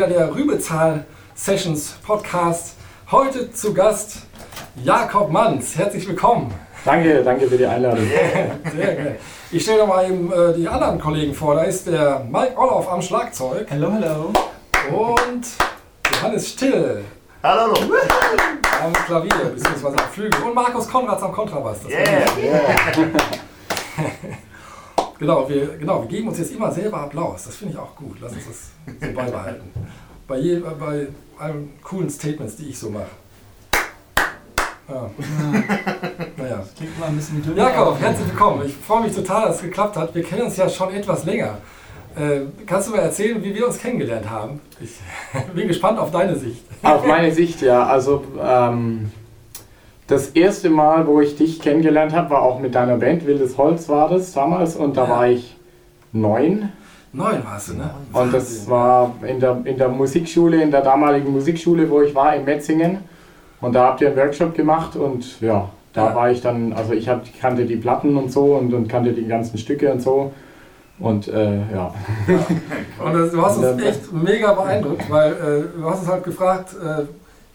wieder der Rübezahl Sessions Podcast. Heute zu Gast Jakob Manns. Herzlich willkommen. Danke, danke für die Einladung. Sehr gerne. Ich stelle noch mal eben äh, die anderen Kollegen vor. Da ist der Mike Orloff am Schlagzeug. Hallo, hallo. Und Johannes Still. Hallo, hallo. Am Klavier bzw. am Flügel. Und Markus Konrads am Kontrabass. Das Yeah. Genau wir, genau, wir geben uns jetzt immer selber Applaus. Das finde ich auch gut. Lass uns das so beibehalten. Bei, je, bei allen coolen Statements, die ich so mache. Ja. Naja. Klingt mal ein bisschen wie. Jakob, herzlich willkommen. Ich freue mich total, dass es geklappt hat. Wir kennen uns ja schon etwas länger. Äh, kannst du mir erzählen, wie wir uns kennengelernt haben? Ich bin gespannt auf deine Sicht. Auf meine Sicht, ja. Also ähm, das erste Mal, wo ich dich kennengelernt habe, war auch mit deiner Band. Wildes Holz war das damals und da Ja. war ich neun. Neun warst du, ne? Und das war in der, in der Musikschule, in der damaligen Musikschule, wo ich war, in Metzingen. Und da habt ihr einen Workshop gemacht und ja, da Ja. war ich dann, also ich hab, kannte die Platten und so und, und kannte die ganzen Stücke und so. Und äh, ja. Und äh, du hast uns Ja. echt mega beeindruckt, weil äh, du hast uns halt gefragt, äh,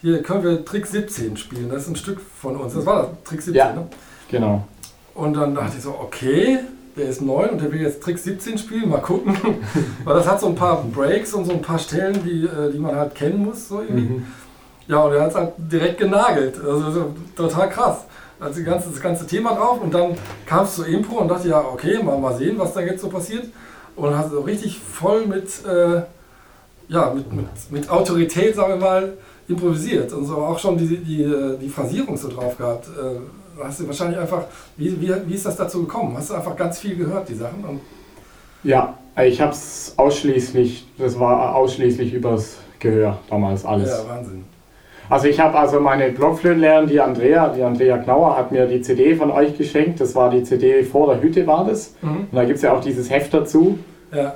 hier können wir Trick 17 spielen. Das ist ein Stück von uns. Das war das, Trick 17, Ja. ne? Genau. Und dann dachte ich so, okay, der ist neun und der will jetzt Trick 17 spielen, mal gucken. Weil das hat so ein paar Breaks und so ein paar Stellen, die, äh, die man halt kennen muss. So irgendwie. Mhm. Ja, und er hat es halt direkt genagelt. Also so, total krass. Also ganze, das ganze Thema drauf und dann kam es zur Impro und dachte, ja, okay, mal, mal sehen, was da jetzt so passiert. Und hat so richtig voll mit, äh, ja, mit, mit, mit Autorität, sagen wir mal, improvisiert. Und so auch schon die, die, äh, die Phrasierung so drauf gehabt. Äh, hast du wahrscheinlich einfach, wie, wie, wie ist das dazu gekommen? Hast du einfach ganz viel gehört, die Sachen? Und, Ja, ich habe es ausschließlich, das war ausschließlich übers Gehör damals alles. ja, Wahnsinn. Also ich habe also meine Blockflötenlehrerin, die Andrea, die Andrea Knauer, hat mir die CD von euch geschenkt. Das war die CD vor der Hütte war das. Mhm. Und da gibt es ja auch dieses Heft dazu. Ja.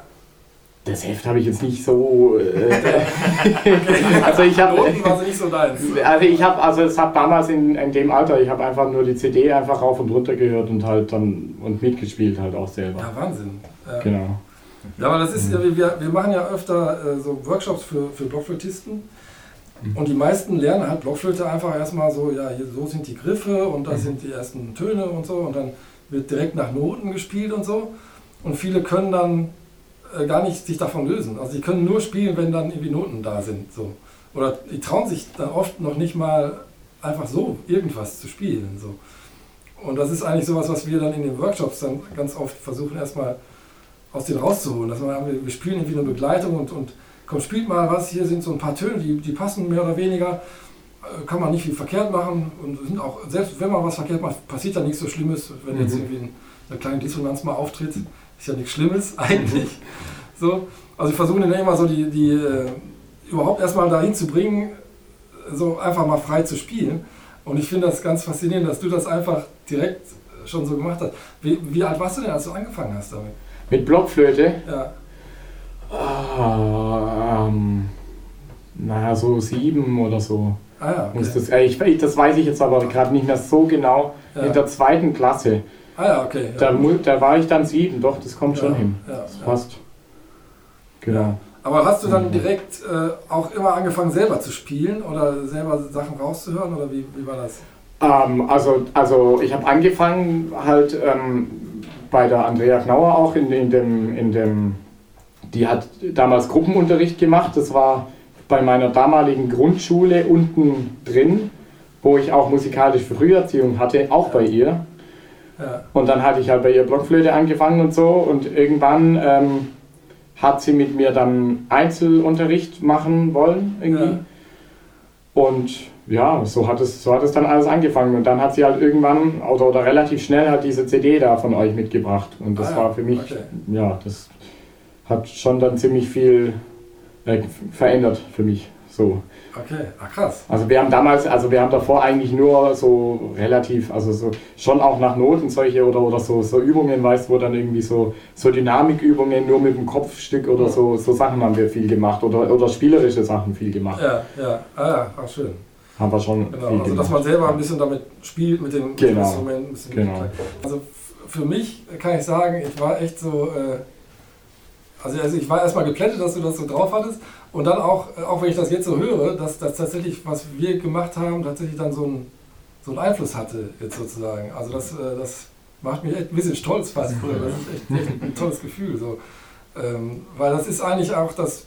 Das Heft habe ich jetzt nicht so. Äh, also ich habe. So. Also ich habe, also es hat damals in, in dem Alter, ich habe einfach nur die CD einfach rauf und runter gehört und halt dann und mitgespielt halt auch selber. Ja, Wahnsinn. Ja. Genau. Ja, aber das ist, ja, wir, wir machen ja öfter äh, so Workshops für, für Blockflötisten. Und die meisten lernen halt Blockflöte einfach erstmal so, ja, hier so sind die Griffe und das sind die ersten Töne und so. Und dann wird direkt nach Noten gespielt und so. Und viele können dann äh, gar nicht sich davon lösen. Also die können nur spielen, wenn dann irgendwie Noten da sind. So. Oder die trauen sich dann oft noch nicht mal einfach so irgendwas zu spielen. So. Und das ist eigentlich sowas, was wir dann in den Workshops dann ganz oft versuchen erstmal aus denen rauszuholen. Dass man, wir spielen irgendwie eine Begleitung und, und komm, spielt mal was, hier sind so ein paar Töne, die, die passen mehr oder weniger. Äh, Kann man nicht viel verkehrt machen und sind auch, selbst wenn man was verkehrt macht, passiert da nichts so Schlimmes, wenn jetzt Mhm. irgendwie ein- eine kleine Dissonanz mal auftritt. Ist ja nichts Schlimmes eigentlich. So, also wir versuchen dann immer so die, die äh, überhaupt erstmal dahin zu bringen, so einfach mal frei zu spielen. Und ich finde das ganz faszinierend, dass du das einfach direkt schon so gemacht hast. Wie, wie alt warst du denn, als du angefangen hast damit? Mit Blockflöte, Ja, ah, ähm, naja, so sieben oder so. ah ja, okay. das, äh, ich, ich- das weiß ich jetzt aber gerade nicht mehr so genau. Ja. In der zweiten Klasse, Ah ja, okay. da, Ja. mu- da war ich dann sieben, doch, das kommt schon Ja, hin. ja, Das ja. passt. Genau. Aber hast du dann Mhm. direkt äh, auch immer angefangen selber zu spielen oder selber Sachen rauszuhören oder wie, wie war das? Ähm, also, also ich habe angefangen halt ähm, bei der Andrea Knauer auch in, in, dem, in dem, die hat damals Gruppenunterricht gemacht. Das war bei meiner damaligen Grundschule unten drin, wo ich auch musikalische Früherziehung hatte, auch bei ihr. Ja, Und dann hatte ich halt bei ihr Blockflöte angefangen und so und irgendwann ähm, hat sie mit mir dann Einzelunterricht machen wollen irgendwie. Ja. Und ja, so hat, es, so hat es dann alles angefangen. Und dann hat sie halt irgendwann oder, oder relativ schnell hat diese CD da von euch mitgebracht. Und das Ah war für mich, okay. ja, das hat schon dann ziemlich viel äh, verändert für mich. So. Okay, ah krass. Also wir haben damals, also wir haben davor eigentlich nur so relativ, also so schon auch nach Noten solche oder, oder so, so Übungen, weißt du, wo dann irgendwie so, so Dynamikübungen nur mit dem Kopfstück oder Ja. so, so Sachen haben wir viel gemacht oder, oder spielerische Sachen viel gemacht. Ja, ja, ah ja, ach schön. Haben wir schon Genau, also dass gemacht. man selber ein bisschen damit spielt, mit dem, Genau. Instrument. Ein bisschen Genau. Also für mich kann ich sagen, ich war echt so, äh, also, also ich war erstmal geplättet, dass du das so drauf hattest. Und dann auch, auch wenn ich das jetzt so höre, dass das tatsächlich, was wir gemacht haben, tatsächlich dann so einen, so einen Einfluss hatte, jetzt sozusagen. Also das, äh, das macht mich echt ein bisschen stolz fast. Das ist echt, echt ein tolles Gefühl. So. Ähm, weil das ist eigentlich auch das,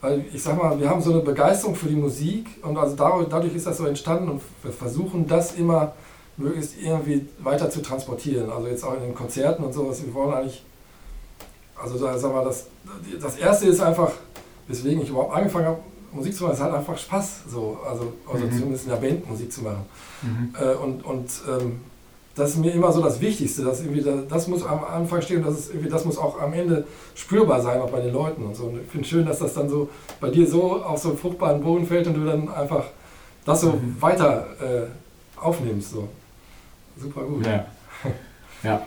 weil ich sag mal, wir haben so eine Begeisterung für die Musik und also dadurch, dadurch ist das so entstanden und wir versuchen das immer möglichst irgendwie weiter zu transportieren. Also jetzt auch in den Konzerten und sowas. Wir wollen eigentlich, also da, sag mal, das, das erste ist einfach, weswegen ich überhaupt angefangen habe, Musik zu machen, ist halt einfach Spaß. So, also, also mhm. zumindest in der Band Musik zu machen. Mhm. Äh, und und ähm, das ist mir immer so das Wichtigste, dass irgendwie das, das muss am Anfang stehen und das, ist irgendwie, das muss auch am Ende spürbar sein, auch bei den Leuten und so. Und ich finde es schön, dass das dann so bei dir so auf so einen fruchtbaren Boden fällt und du dann einfach das so mhm. weiter äh, aufnimmst. So. Super gut. Ja. ja.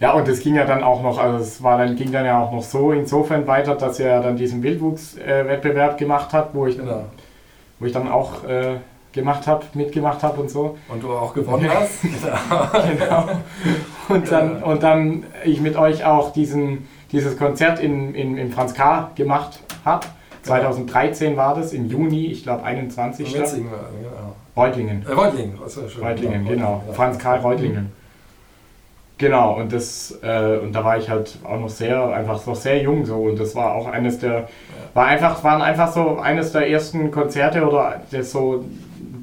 Ja, und es ging ja dann auch noch, also es war dann, ging dann ja auch noch so insofern weiter, dass er dann diesen Wildwuchswettbewerb gemacht hat, wo ich, genau. wo ich dann auch äh, gemacht habe, mitgemacht habe und so. Und du auch gewonnen hast. genau. Und dann, und dann ich mit euch auch diesen, dieses Konzert in, in, in Franz K. gemacht habe. 2013 war das, im Juni, ich glaube 21. Genau. Reutlingen. Äh, Reutlingen, genau. Franz Karl Reutlingen. Genau, und das, äh, und da war ich halt auch noch sehr, einfach noch sehr jung so und das war auch eines der, war einfach, waren einfach so eines der ersten Konzerte oder das so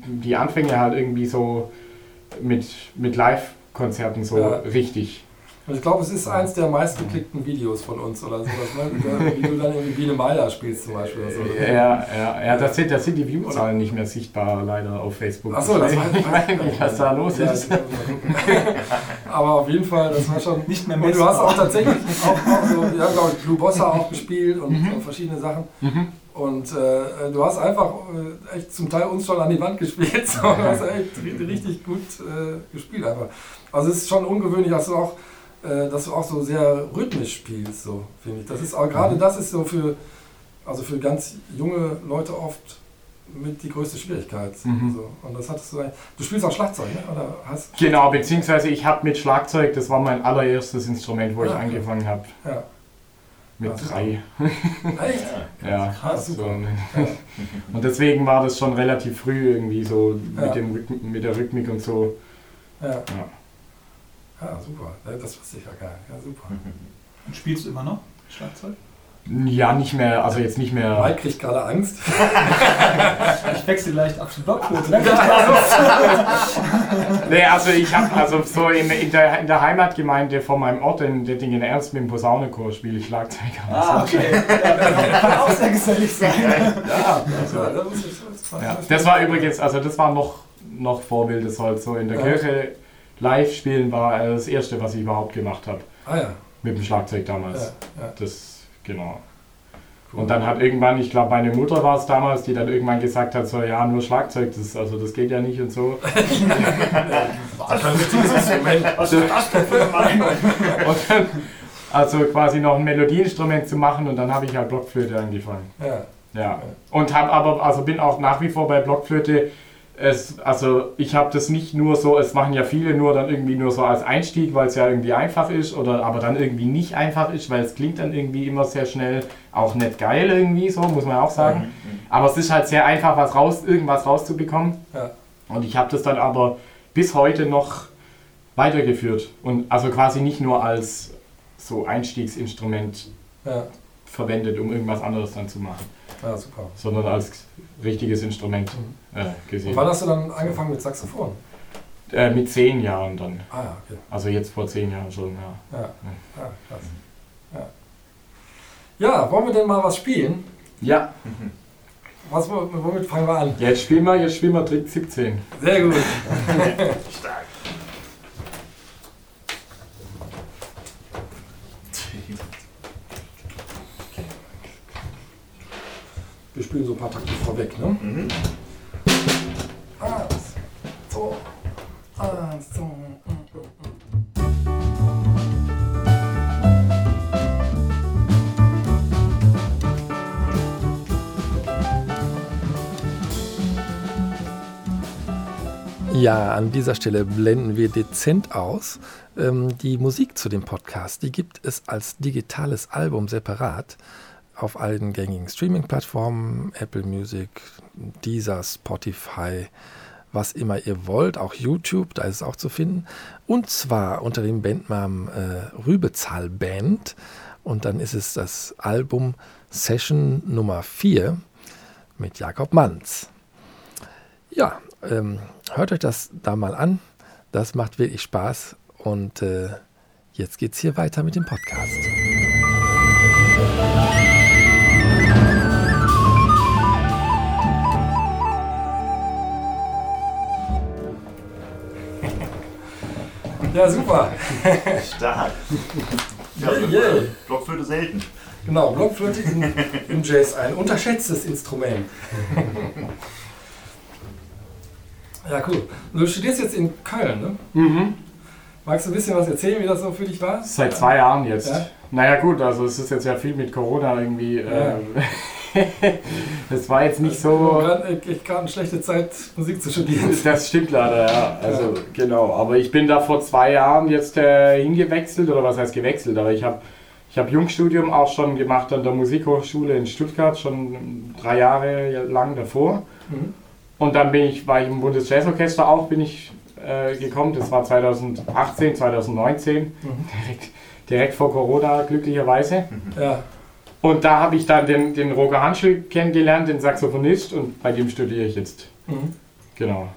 die Anfänge halt irgendwie so mit, mit Live-Konzerten so ja. richtig. Und ich glaube, es ist eins der meistgeklickten Videos von uns oder sowas, ne? wie du dann irgendwie Biene Meiler spielst zum Beispiel. Oder so. Ja, ja, ja das, sind, das sind die Viewzahlen nicht mehr sichtbar, leider auf Facebook. Achso, das war ich weiß nicht, was da los ist. Aber auf jeden Fall, das war schon. Nicht mehr Und du hast auch tatsächlich auch, auch so, wir haben glaube ich Blue Bossa auch gespielt und mhm. verschiedene Sachen. Mhm. Und äh, du hast einfach äh, echt zum Teil uns schon an die Wand gespielt. So. Du hast echt richtig gut äh, gespielt einfach. Also es ist schon ungewöhnlich, dass du auch, äh, dass du auch so sehr rhythmisch spielst, so finde ich. Das ist auch gerade mhm. das ist so für, also für ganz junge Leute oft mit die größte Schwierigkeit. Mhm. So. Und das hattest du Du spielst auch Schlagzeug, ne? Oder hast genau, beziehungsweise ich habe mit Schlagzeug, das war mein allererstes Instrument, wo ah, ich angefangen habe. Ja. Mit also, drei. Echt? ja, krass. So. Und deswegen war das schon relativ früh irgendwie so ja. mit, dem mit der Rhythmik und so. Ja. Ja. Ja, super. Das wusste ich ja gar nicht. Ja, super. Und spielst du immer noch Schlagzeug? Ja, nicht mehr, also jetzt nicht mehr. Mike kriegt gerade Angst. ich wechsle leicht auf die Blockflöte. nee, also ich habe also so in, in, der, in der Heimatgemeinde von meinem Ort in Dettingen Ernst mit dem Posaunenchor spiele ich Schlagzeug. Ah, okay. Ja, kann auch sehr gesellig sein. Ja, also, ja, das war übrigens, also das war noch, noch Vorbild, das halt so in der Kirche live spielen war das erste, was ich überhaupt gemacht habe. Ah ja. Mit dem Schlagzeug damals. Ja, das Genau. Cool. Und dann hat irgendwann, ich glaube, meine Mutter war es damals, die dann irgendwann gesagt hat, so, ja, nur Schlagzeug, das, also das geht ja nicht und so. Was ist das denn für eine Meinung? Und dann, also quasi noch ein Melodieinstrument zu machen und dann habe ich halt Blockflöte angefangen. Ja. Ja. Und habe aber, also bin auch nach wie vor bei Blockflöte es, also ich habe das nicht nur so, es machen ja viele nur dann irgendwie nur so als Einstieg, weil es ja irgendwie einfach ist, oder aber dann irgendwie nicht einfach ist, weil es klingt dann irgendwie immer sehr schnell auch nicht geil irgendwie so, muss man auch sagen. Mhm. Aber es ist halt sehr einfach, was raus, irgendwas rauszubekommen. Ja. Und ich habe das dann aber bis heute noch weitergeführt. Und also quasi nicht nur als so Einstiegsinstrument ja. verwendet, um irgendwas anderes dann zu machen. Ja, super. Sondern als richtiges Instrument mhm. äh, gesehen. Und wann hast du dann angefangen mit Saxophon? Äh, mit zehn Jahren dann. Ah ja, okay. Also jetzt vor zehn Jahren schon, ja. Ja, ja. krass. Ja. ja, wollen wir denn mal was spielen? Ja. Was, womit fangen wir an? Jetzt spielen wir, jetzt spielen wir Trick 17. Sehr gut. Stark. Wir spielen so ein paar Takte vorweg, ne? Mhm. Eins, zwei, eins, zwei. Ja, an dieser Stelle blenden wir dezent aus. Ähm, die Musik zu dem Podcast, die gibt es als digitales Album separat auf allen gängigen Streaming-Plattformen, Apple Music, Deezer, Spotify, was immer ihr wollt, auch YouTube, da ist es auch zu finden. Und zwar unter dem Bandnamen äh, Rübezahl Band. Und dann ist es das Album Session Nummer 4 mit Jakob Manz. Ja, ähm, hört euch das da mal an. Das macht wirklich Spaß. Und äh, jetzt geht's hier weiter mit dem Podcast. Ja, super. Stark. Ja, Yeah, yeah. Blockflöte selten. Genau, Blockflöte im, im Jazz ein unterschätztes Instrument. Ja, cool. Du studierst jetzt in Köln, ne? Mhm. Magst du ein bisschen was erzählen, wie das so für dich war? Seit zwei Jahren jetzt. Ja. Naja gut, also es ist jetzt ja viel mit Corona irgendwie. Ja. Ähm, das war jetzt nicht So. so. Gerade gerade eine schlechte Zeit, Musik zu studieren. Das stimmt leider, ja. Also genau. Aber ich bin da vor zwei Jahren jetzt äh, hingewechselt, oder was heißt gewechselt, aber ich habe ich hab Jungstudium auch schon gemacht an der Musikhochschule in Stuttgart, schon drei Jahre lang davor. Mhm. Und dann bin ich, war ich im Bundesjazzorchester auch, bin ich äh, gekommen. Das war 2018, 2019, Mhm. direkt, direkt vor Corona glücklicherweise. Ja, Und da habe ich dann den, den Roger Hanschel kennengelernt, den Saxophonist, und bei dem studiere ich jetzt. mhm. Genau.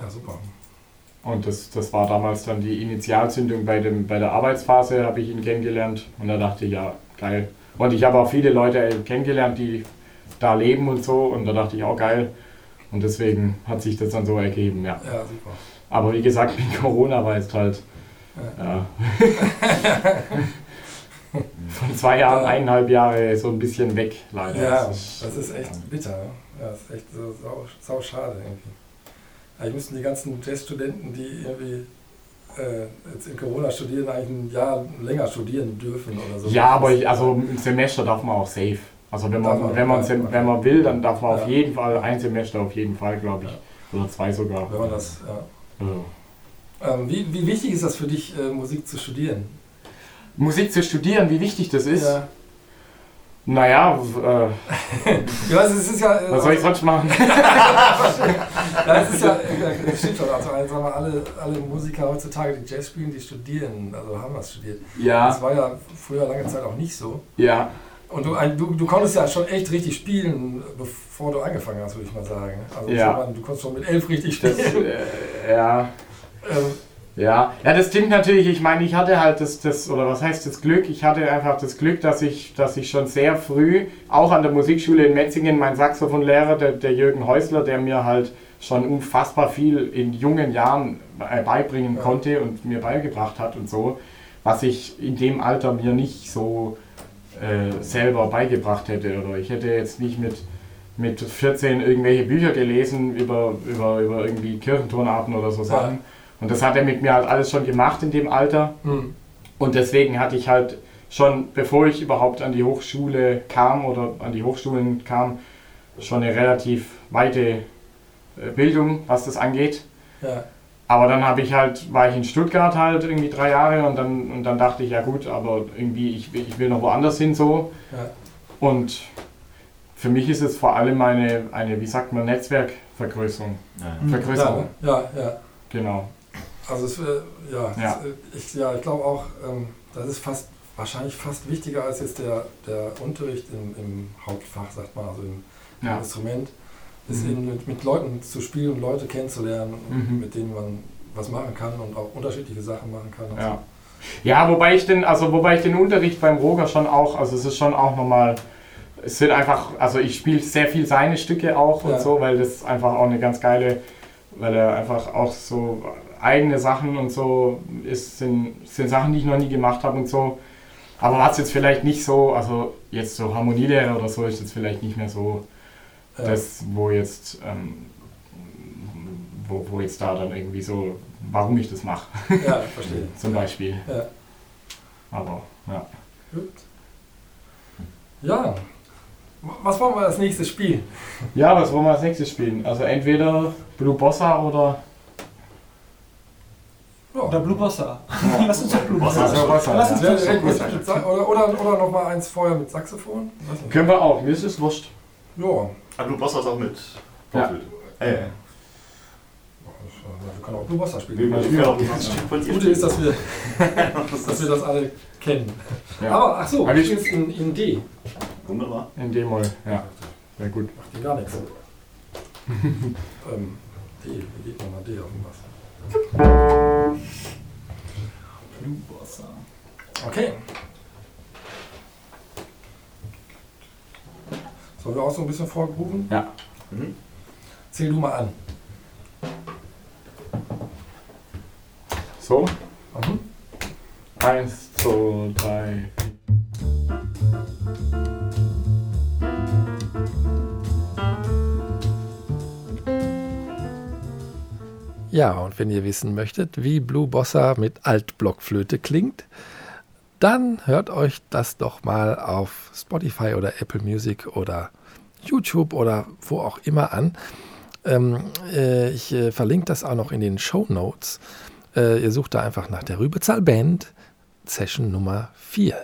ja super. Und das, das war damals dann die Initialzündung bei, dem, bei der Arbeitsphase, habe ich ihn kennengelernt. Und da dachte ich, ja, geil. Und ich habe auch viele Leute kennengelernt, die da leben und so. Und da dachte ich, auch geil. Und deswegen hat sich das dann so ergeben, ja. Ja, super. Aber wie gesagt, mit Corona war jetzt halt ja. von zwei Jahren, eineinhalb Jahre so ein bisschen weg, leider. Ja, Das ist- echt bitter. ne? Ja, das ist echt so sau, sau schade irgendwie. Eigentlich müssten die ganzen Jazzstudenten, die irgendwie äh, jetzt in Corona studieren, eigentlich ein Jahr länger studieren dürfen oder so. Ja, aber ich, also ein Semester darf man auch safe. Also wenn man, man, wenn man, ja, okay. wenn man will, dann darf man auf Ja. jeden Fall ein Semester auf jeden Fall, glaube ich. Oder zwei sogar. Wenn man das, ja. Also. Ähm, wie, wie wichtig ist das für dich, äh, Musik zu studieren? Musik zu studieren, wie wichtig das ist. Ja, Naja, äh, ja also es ist ja. äh, was soll ich sonst machen? Ja, es ist ja, das stimmt schon. Also, also alle, alle Musiker heutzutage, die Jazz spielen, die studieren, also haben das studiert. Das Ja, war ja früher lange Zeit auch nicht so. ja. Und du, du, du konntest ja schon echt richtig spielen, bevor du angefangen hast, würde ich mal sagen. Also Ja. du konntest schon mit elf richtig Das, spielen. äh, ja. ähm, Ja, ja, das stimmt natürlich. Ich meine, ich hatte halt das, das, oder was heißt das Glück? Ich hatte einfach das Glück, dass ich, dass ich schon sehr früh, auch an der Musikschule in Metzingen, mein Saxophonlehrer, der, der Jürgen Häusler, der mir halt schon unfassbar viel in jungen Jahren beibringen Ja. konnte und mir beigebracht hat und so, was ich in dem Alter mir nicht so äh, selber beigebracht hätte. Oder ich hätte jetzt nicht mit, mit 14 irgendwelche Bücher gelesen über, über, über irgendwie Kirchentonarten oder so Sachen. Und das hat er mit mir halt alles schon gemacht in dem Alter. hm, Und deswegen hatte ich halt schon, bevor ich überhaupt an die Hochschule kam oder an die Hochschulen kam, schon eine relativ weite äh, Bildung, was das angeht. ja, Aber dann habe ich halt, war ich in Stuttgart halt irgendwie drei Jahre und dann, und dann dachte ich, ja gut, aber irgendwie, ich, will- ich will noch woanders hin so. ja, Und für mich ist es vor allem eine, eine wie sagt man, Netzwerkvergrößerung. Ja. Vergrößerung. ja, ja. Genau. Also es, äh, ja, Ja. Es, äh, ich, ja, ich glaube auch, ähm, das ist fast wahrscheinlich fast wichtiger als jetzt der, der Unterricht im, im Hauptfach, sagt man, also im Ja. Instrument, ist Mhm. eben mit, mit Leuten zu spielen und Leute kennenzulernen, Mhm. mit denen man was machen kann und auch unterschiedliche Sachen machen kann. und Ja. Ja, wobei ich den, also wobei ich den Unterricht beim Roger schon auch, also es ist schon auch nochmal, es sind einfach, also ich spiele sehr viel seine Stücke auch und Ja. so, weil das einfach auch eine ganz geile, weil er einfach auch so eigene Sachen und so ist, sind, sind Sachen, die ich noch nie gemacht habe und so. Aber was jetzt vielleicht nicht so, also jetzt so Harmonielehre oder so ist jetzt vielleicht nicht mehr so. Ja. das, wo jetzt, ähm, wo, wo jetzt da dann irgendwie so, warum ich das mache, ja, verstehe. zum Beispiel. Ja. Aber ja. Gut. Ja, Was wollen wir als nächstes spielen? Ja, was wollen wir als nächstes spielen? Also entweder Blue Bossa oder. Ja. Oder Blue Bossa. Lass uns doch Blue Bossa. Bossa. Ja, Bossa, Lass uns ja. Bossa. mit, oder, oder, oder noch mal eins vorher mit Saxophon? Können wir auch, mir ist es wurscht. Ja, Aber du Boss hast auch mit Ja. Blockflöte. Äh, wir können auch Blue Bossa spielen. Wir will auch ein Stück von Das dir Gute ist, dass wir, dass wir das alle kennen. Ja. Aber ach so, Aber du ich- spielst in, in D. Wunderbar. In D-Moll, ja. Sehr gut. Macht die gar nichts. ähm, D, wie geht man nach D auf irgendwas? Blue Bossa. Okay. Sollen wir auch so ein bisschen vorgrooven? Ja. Mhm. Zähl du mal an. So, Mhm. eins, zwei, drei. Ja, und wenn ihr wissen möchtet, wie Blue Bossa mit Altblockflöte klingt, dann hört euch das doch mal auf Spotify oder Apple Music oder YouTube oder wo auch immer an. Ähm, äh, ich äh, verlinke das auch noch in den Show Notes. Äh, ihr sucht da einfach nach der Rübezahl Band, Session Nummer 4.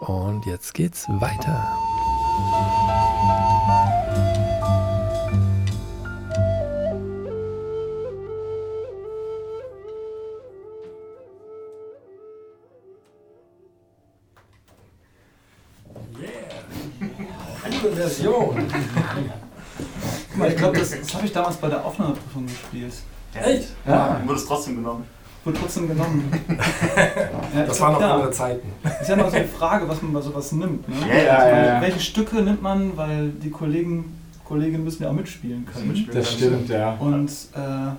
Und jetzt geht's weiter. Version. Guck mal, ich glaube, das, das habe ich damals bei der Aufnahmeprüfung gespielt. Echt? Ja. Du wurdest trotzdem genommen. Wurde trotzdem genommen. Ja, Das waren noch andere Zeiten. Ist ja noch so die Frage, was man bei sowas nimmt. Ne? Ja, ja, ja, ja. Welche Stücke nimmt man, weil die Kollegen, Kolleginnen müssen ja auch mitspielen können. Mitspielen. Das stimmt, ja. Und äh,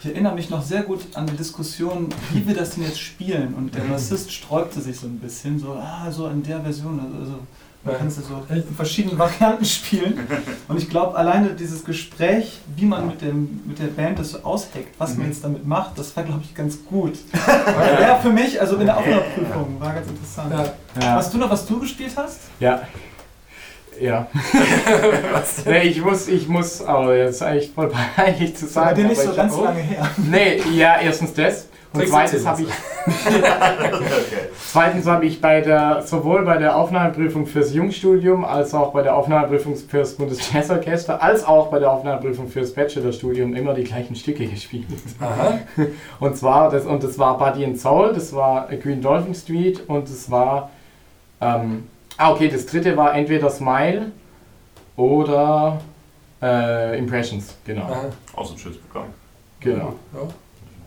ich erinnere mich noch sehr gut an die Diskussion, wie wir das denn jetzt spielen. Und der Bassist sträubte sich so ein bisschen, so, ah, so in der Version, also man kann es ja so in verschiedenen Varianten spielen. Und ich glaube, alleine dieses Gespräch, wie man mit, dem, mit der Band das so ausheckt, was man jetzt damit macht, das war, glaube ich, ganz gut. Ja, für mich, also in der Aufnahmeprüfung, war ganz interessant. Ja. Ja. Weißt du noch, was du gespielt hast? Ja. Ja. nee, ich muss, ich muss, aber jetzt ist eigentlich voll peinlich zu Bei sagen. dir nicht so ganz oh. lange her. Nee, ja, erstens das. Und zweitens habe ich, okay. zweitens habe ich bei der, sowohl bei der Aufnahmeprüfung fürs Jungstudium, als auch bei der Aufnahmeprüfung fürs Bundesjazzorchester, als auch bei der Aufnahmeprüfung fürs Bachelorstudium immer die gleichen Stücke gespielt. Aha. Und zwar, das, und das war Buddy and Soul, das war Green Dolphin Street und das war, ähm, ah okay, das dritte war entweder Smile oder äh, Impressions, genau. Aha. Auch so ein schönes Programm. Genau. Ja.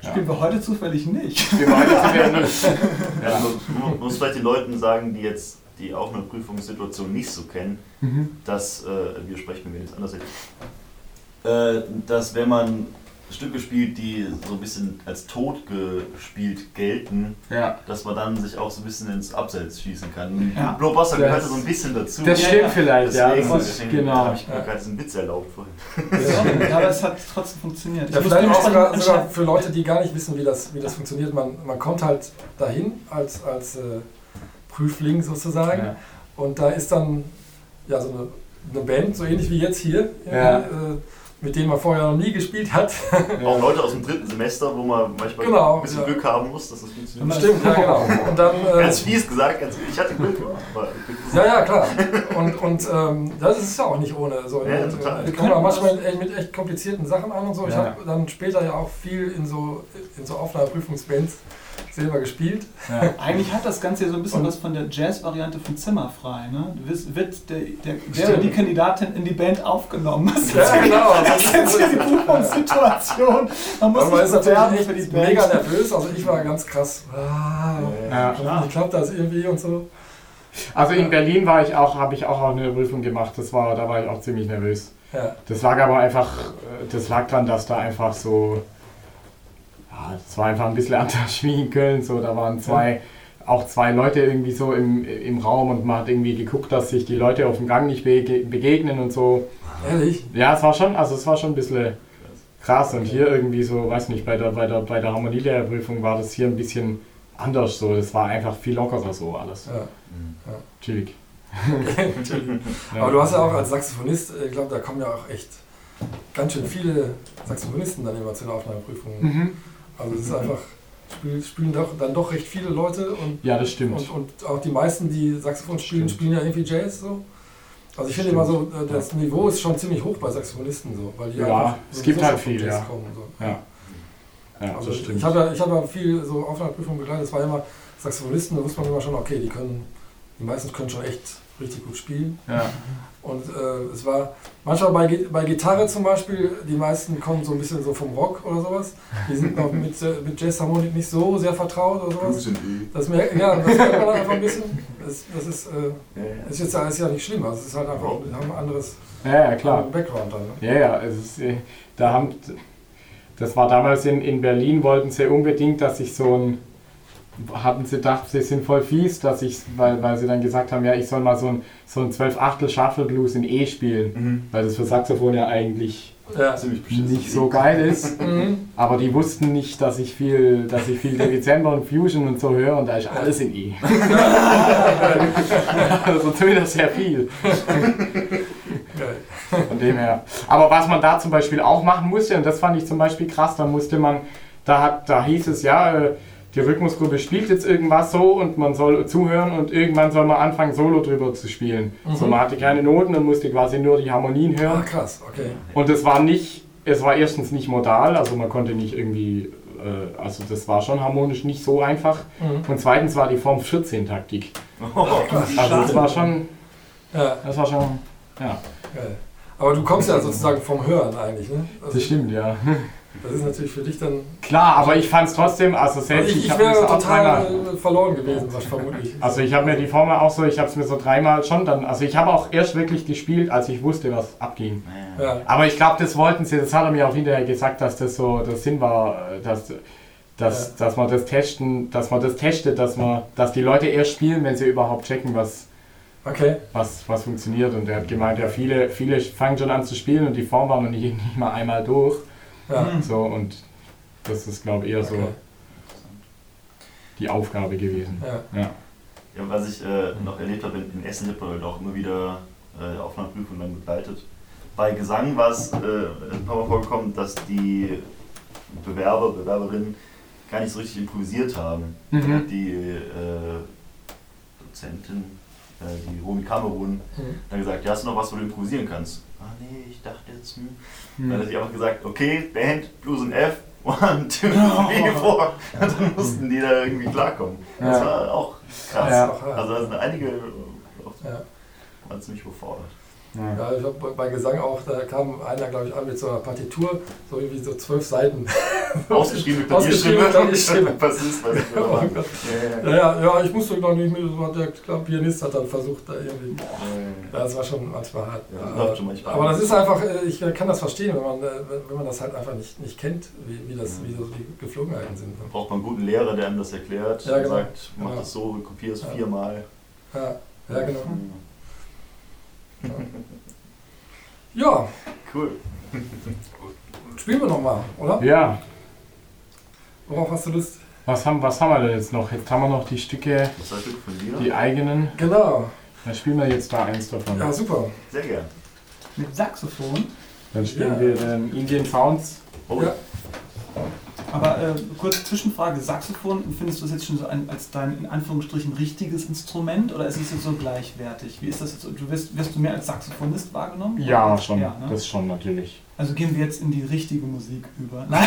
Ja. Spielen wir heute zufällig nicht. Wir waren jetzt wieder null. Ja. Ja. Also, man muss vielleicht den Leuten sagen, die jetzt die auch eine Prüfungssituation nicht so kennen, Mhm. dass, äh, wir sprechen mir jetzt anders, äh, dass wenn man Stücke spielt, die so ein bisschen als tot gespielt gelten, Ja. dass man dann sich auch so ein bisschen ins Abseits schießen kann. Ja. Blow Buster Das- gehört so ein bisschen dazu. Das Ja, stimmt ja. vielleicht, ja. deswegen Das ist, genau. habe ich mir gerade diesen Witz erlaubt vorhin. Ja, aber es hat trotzdem funktioniert. Ja, muss vielleicht auch sogar, sogar für Leute, die gar nicht wissen, wie das, wie das funktioniert. Man, man kommt halt dahin als, als äh, Prüfling sozusagen Ja. und da ist dann ja, so eine, eine Band, so ähnlich wie jetzt hier, Ja. äh, mit denen man vorher noch nie gespielt hat. Auch Leute aus dem dritten Semester, wo man manchmal Genau, ein bisschen ja. Glück haben muss, dass das funktioniert. Stimmt, ja genau. Und dann, äh, Ganz fies gesagt, ganz, ich hatte Glück. Aber ja, ja, klar. Und, und ähm, das ist ja auch nicht ohne. So, Ja, und, total. äh, wir kommen auch manchmal echt mit echt komplizierten Sachen an und so. Ich Ja. habe dann später ja auch viel in so, in so Aufnahmeprüfungsbands selber gespielt. Ja. Eigentlich hat das Ganze ja so ein bisschen Und- was von der Jazz-Variante von Zimmerfrei. Ne? Du wird der, der, der oder die Kandidatin in die Band aufgenommen. Das ist Ja, genau. das ist jetzt hier die Prüfungssituation. Man muss Aber man sich ist natürlich für die echt Band. mega nervös. Also ich war ganz krass. Ah, Ja. Wie klappt das irgendwie und so? Also in Berlin war ich auch, habe ich auch eine Prüfung gemacht. Das war, da war ich auch ziemlich nervös. Ja. Das lag aber einfach, das lag dran, dass da einfach so, ja, das war einfach ein bisschen anders wie in Köln. So, da waren zwei, auch zwei Leute irgendwie so im, im Raum und man hat irgendwie geguckt, dass sich die Leute auf dem Gang nicht bege begegnen und so. Ehrlich? Ja, es war schon, also es war schon ein bisschen krass und hier irgendwie so, weiß nicht, bei der, bei der, bei der Harmonielehrerprüfung war das hier ein bisschen anders so. Das war einfach viel lockerer so alles. Ja. Chillig. Natürlich. Aber du hast ja auch als Saxophonist, ich glaube, da kommen ja auch echt ganz schön viele Saxophonisten dann immer zu den Aufnahmeprüfungen. Mhm. Also es ist einfach, spielen, spielen doch, dann doch recht viele Leute und, Ja, das stimmt. und, und auch die meisten, die Saxophon spielen, Stimmt. spielen ja irgendwie Jazz so. Also ich finde immer so, äh, das Niveau ist schon ziemlich hoch bei Saxophonisten so, weil die Ja, einfach es gibt halt schon vom viel, Jazz ja. kommen, so. Ja. Ja, Also stimmt. ich habe ja, ich hab ja viel so Aufnahmeprüfungen begleitet, es war immer Saxophonisten, da wusste man immer schon, okay, die können, die meisten können schon echt richtig gut spielen. ja. Und äh, es war manchmal bei, bei Gitarre zum Beispiel, die meisten kommen so ein bisschen so vom Rock oder sowas. Die sind noch mit, äh, mit Jazzharmonik nicht so sehr vertraut oder sowas. Das merkt, ja, das merkt man dann einfach ein bisschen. Das, das ist, äh, Ja, ja. ist jetzt ist ja nicht schlimm. Also es ist halt einfach, wir haben ein anderes ja, ja, klar. Background dann. Ne? Ja, ja, es ist, äh, da haben, das war damals in, in Berlin, wollten sie unbedingt, dass ich so ein, hatten sie gedacht, sie sind voll fies, dass ich, weil, weil sie dann gesagt haben, ja, ich soll mal so ein, so ein 12 Achtel Shuffle Blues in E spielen, Mhm. weil das für Saxophon ja eigentlich Ja. Nicht so geil ist. Mhm. Aber die wussten nicht, dass ich viel, dass ich viel Dezember und Fusion und so höre und da ist alles in E. also zumindest sehr viel. Von dem her. Aber was man da zum Beispiel auch machen musste, und das fand ich zum Beispiel krass, da musste man, da, hat, da hieß es ja, äh, die Rhythmusgruppe spielt jetzt irgendwas so und man soll zuhören und irgendwann soll man anfangen, Solo drüber zu spielen. Mhm. So, man hatte keine Noten und musste quasi nur die Harmonien Ah, hören. krass, okay. Und es war nicht, es war erstens nicht modal, also man konnte nicht irgendwie, äh, also das war schon harmonisch nicht so einfach. Mhm. Und zweitens war die Form 14-Taktik. Oh, Also das war schon, Ja, das war schon, ja, geil. Aber du kommst ja sozusagen vom Hören eigentlich, ne? Also, das stimmt, ja. Das ist natürlich für dich dann. Klar, aber ich fand es trotzdem, also selbst ich ich hab wäre total dreimal- verloren gewesen, was vermutlich. Also ich habe mir die Formel auch so, ich habe es mir so dreimal schon dann, also ich habe auch erst wirklich gespielt, als ich wusste, was abging. Ja, Aber ich glaube, das wollten sie, das hat er mir auch hinterher gesagt, dass das so der Sinn war, dass, dass, dass man das testen, dass man das testet, dass man, dass die Leute erst spielen, wenn sie überhaupt checken, was, okay. was, was funktioniert. Und er hat gemeint, ja, viele, viele fangen schon an zu spielen und die Form war noch nicht, nicht mal einmal durch. Ja. So und das ist, glaube ich, eher so Okay. die Aufgabe gewesen. Ja. Ja. Ja, was ich äh, noch erlebt habe, in, Essen hat man halt auch immer wieder äh, Aufnahmeprüfungen dann begleitet. Bei Gesang war es äh, ein paar Mal vorgekommen, dass die Bewerber, Bewerberinnen gar nicht so richtig improvisiert haben. Mhm. Dann hat die äh, Dozentin, äh, die Romy Kamerun, Mhm. dann gesagt, ja, hast du noch was, wo du improvisieren kannst? Ah nee, ich dachte jetzt, hm. Hm. Dann hat sie einfach gesagt, okay, Band, Blues und F, one, two, three, four. Und dann mussten die da irgendwie klarkommen. Das Ja. war auch krass. Ja. Auch. Also da sind einige Ja. waren ziemlich überfordert. Ja. Ja, ich hab bei- Gesang auch, da kam einer, glaube ich, an mit so einer Partitur, so irgendwie so zwölf Seiten. Ausgeschriebene Ausgeschriebene Klavierstimme. Bassist, weiß ich Oh Gott. Ja, ja, Ja, ja, ich musste noch nicht mit, der glaub, Pianist hat dann versucht, da irgendwie. ja. Das war schon manchmal hart. Ja, schon manchmal. aber das ist einfach, äh, ich kann das verstehen, wenn man, äh, wenn- man das halt einfach nicht, nicht kennt, wie, wie, das, wie so die Geflogenheiten sind. Da braucht man einen guten Lehrer, der einem das erklärt Ja, genau. sagt, mach das so, kopier es viermal. Ja, ja genau. Ja, Cool. spielen wir nochmal, oder? ja, Worauf hast du Lust? was haben, was haben wir denn jetzt noch? Jetzt haben wir noch die Stücke, die eigenen. Genau. Dann spielen wir jetzt da eins davon. Ja, super. Sehr gern. Mit Saxophon. Dann spielen Ja. wir den Indian Sounds. Oh, Ja. Aber äh, kurze Zwischenfrage: Saxophon, findest du es jetzt schon so ein, als dein in Anführungsstrichen richtiges Instrument oder ist es jetzt so gleichwertig? Wie ist das jetzt? Du wirst, wirst du mehr als Saxophonist wahrgenommen? Ja, schon. Ja, ne? Das schon natürlich. Also gehen wir jetzt in die richtige Musik über. Nein,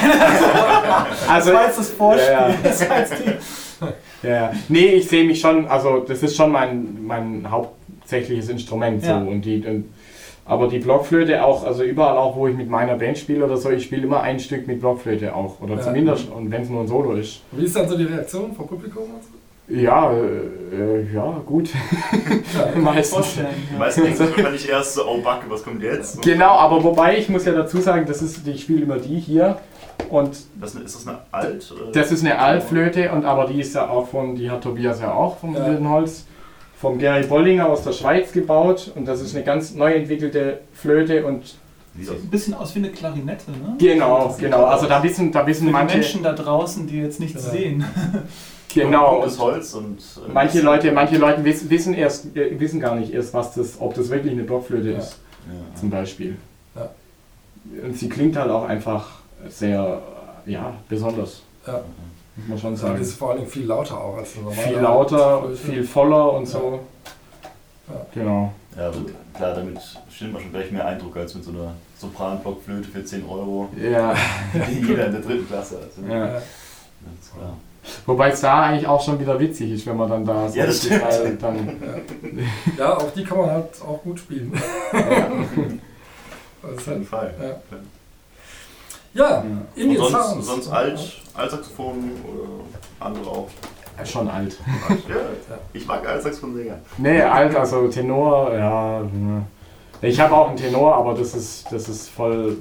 Also, das war jetzt das Vorspiel. Ja, ja. Das war jetzt die, ja, ja. Nee, ich sehe mich schon, also das ist schon mein, mein hauptsächliches Instrument. So. Ja. Und die, und, aber die Blockflöte auch, also überall auch, wo ich mit meiner Band spiele oder so, ich spiele immer ein Stück mit Blockflöte auch. Oder Ja. zumindest, und wenn es nur ein Solo ist. Wie ist dann so die Reaktion vom Publikum? und so? Ja, äh, ja, gut. Ja, Meistens. Ja. meisten denken sich wahrscheinlich erst so, oh Backe, was kommt jetzt? Genau, aber wobei ich muss ja dazu sagen, das ist, ich spiele immer die hier und Das, ist das eine Alt? oder? das ist eine Altflöte und aber die ist ja auch von, die hat Tobias ja auch vom Ja. Wilden Holz, vom Gary Bollinger aus der Schweiz gebaut und das ist eine ganz neu entwickelte Flöte und Sieht ein bisschen aus wie eine Klarinette, ne? genau, genau, also da wissen, da Für wissen die manche, Menschen da draußen, die jetzt nichts Genau. sehen. Genau. gutes Holz und. äh, Manche Leute, manche Leute wissen, erst, äh, wissen gar nicht erst, was das, ob das wirklich eine Blockflöte Ja. ist, Ja. zum Beispiel. Ja. Und sie klingt halt auch einfach sehr, ja, besonders, Ja. Muss man schon Ja, sagen. die ist vor allen Dingen viel lauter auch als eine normale Viel lauter, Flöte. viel voller und so. Ja. Genau. Ja, also klar, damit stimmt man schon gleich mehr Eindruck als mit so einer Sopran-Blockflöte für 10 Euro, Ja. die jeder in der dritten Klasse hat. ja. Ja. Ganz klar. Wobei es da eigentlich auch schon wieder witzig ist, wenn man dann da so Ja, das stimmt. halt dann. ja, auch die kann man halt auch gut spielen. Das ist Auf jeden Fall. ja, Ja. Indian Und sonst, Sounds. sonst alt, Altsaxophon oder andere auch. Schon alt. Ja, ich mag Altsaxophon-Sänger. Nee, alt, also Tenor, ja. ne. Ich habe auch einen Tenor, aber das ist, das ist voll,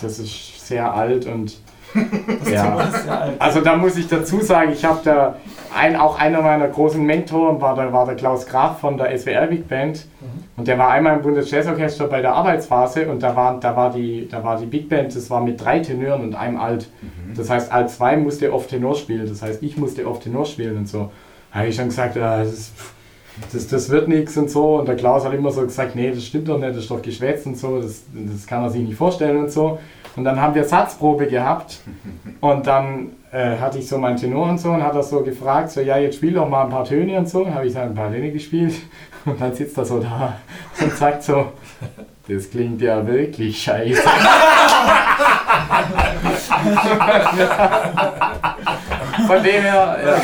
das ist sehr alt und ja. Das ist ja alt. Also da muss ich dazu sagen, ich habe da ein, auch einer meiner großen Mentoren war der, war der Klaus Graf von der SWR Big Band Mhm. Und der war einmal im Bundesjazzorchester bei der Arbeitsphase und da war, da war die, da war die Big Band, das war mit drei Tenören und einem Alt. Das heißt, Alt 2 musste oft Tenor spielen, das heißt, ich musste oft Tenor spielen und so. Da habe ich schon gesagt, ja, das, das, das wird nichts und so. Und der Klaus hat immer so gesagt, nee, das stimmt doch nicht, das ist doch geschwätzt und so, das, das kann er sich nicht vorstellen und so. Und dann haben wir Satzprobe gehabt und dann äh, hatte ich so meinen Tenor und so und hat er so gefragt, so, ja, jetzt spiel doch mal ein paar Töne und so. Habe ich dann ein paar Töne gespielt und dann sitzt er so da und sagt so, das klingt ja wirklich scheiße. Von dem her, ja.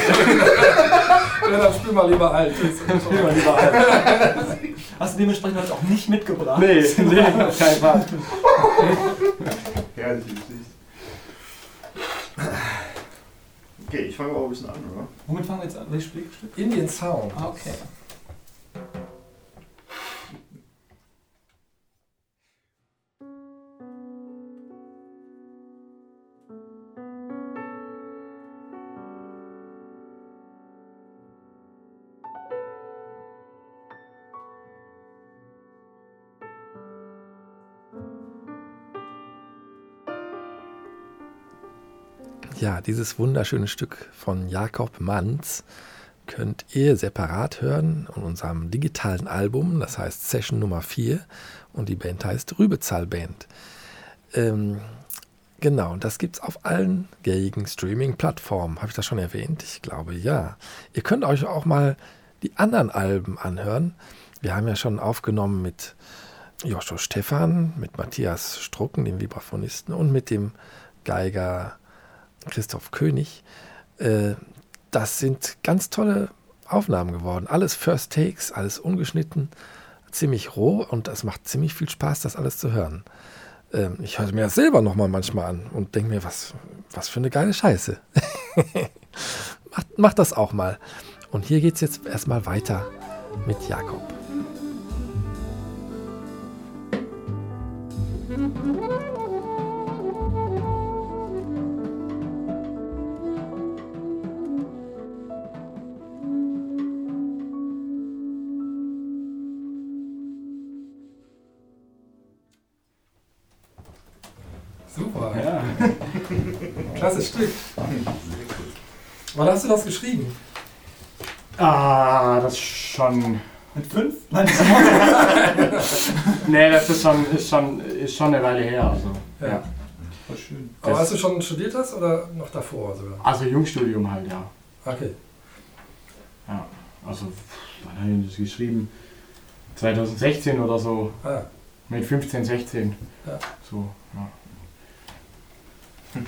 Ja, dann spiel mal lieber alt. Spiel mal lieber alt. Hast du dementsprechend heute auch nicht mitgebracht? Nee, nee, kein Fall. Herrliche Geschichte. Okay, ich fange auch ein bisschen an, oder? Womit fangen wir jetzt an? Welches Spielstück? Indian Sound. Ah, okay. Ja, dieses wunderschöne Stück von Jakob Manz könnt ihr separat hören in unserem digitalen Album, das heißt Session Nummer 4 und die Band heißt Rübezahl Band. Ähm, genau, das gibt es auf allen gängigen Streaming-Plattformen. Habe ich das schon erwähnt? Ich glaube ja. Ihr könnt euch auch mal die anderen Alben anhören. Wir haben ja schon aufgenommen mit Joshua Stephan, mit Matthias Strucken, dem Vibraphonisten, und mit dem Geiger Christoph König. Äh, das sind ganz tolle Aufnahmen geworden. Alles First Takes, alles ungeschnitten, ziemlich roh und es macht ziemlich viel Spaß, das alles zu hören. Ähm, ich höre mir das selber nochmal manchmal an und denke mir, was, was für eine geile Scheiße. macht, macht das auch mal. Und hier geht es jetzt erstmal weiter mit Jakob. Wann hast du das geschrieben? Ah, das ist schon. Mit fünf? Nein, Nee, das ist schon, ist schon, ist schon eine Weile her. Also, Ja. ja. voll schön. Aber Das- als du schon studiert hast oder noch davor sogar? also Jungstudium halt, ja. Okay. ja. Also, wann habe ich das geschrieben? 2016 oder so. Ah, Mit 15, 16. Ja. So, ja.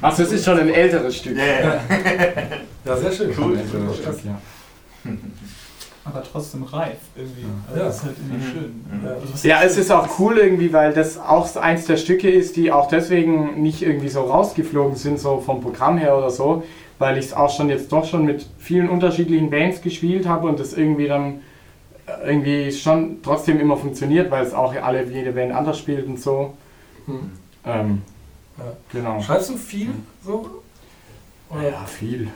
Also es ist schon ein älteres Stück. Ja, ja. ja, sehr schön. Cool. Ja. Aber trotzdem reif irgendwie. Also Ja. Das ist halt irgendwie Mhm. schön. Ja. Also was Ja, es ist auch cool irgendwie, weil das auch eins der Stücke ist, die auch deswegen nicht irgendwie so rausgeflogen sind, so vom Programm her oder so, weil ich es auch schon jetzt doch schon mit vielen unterschiedlichen Bands gespielt habe und das irgendwie dann äh, irgendwie schon trotzdem immer funktioniert, weil es auch alle jede Band anders spielt und so. Hm. Ähm, Ja. Genau. Schreibst du viel so? Oder? Ja, viel.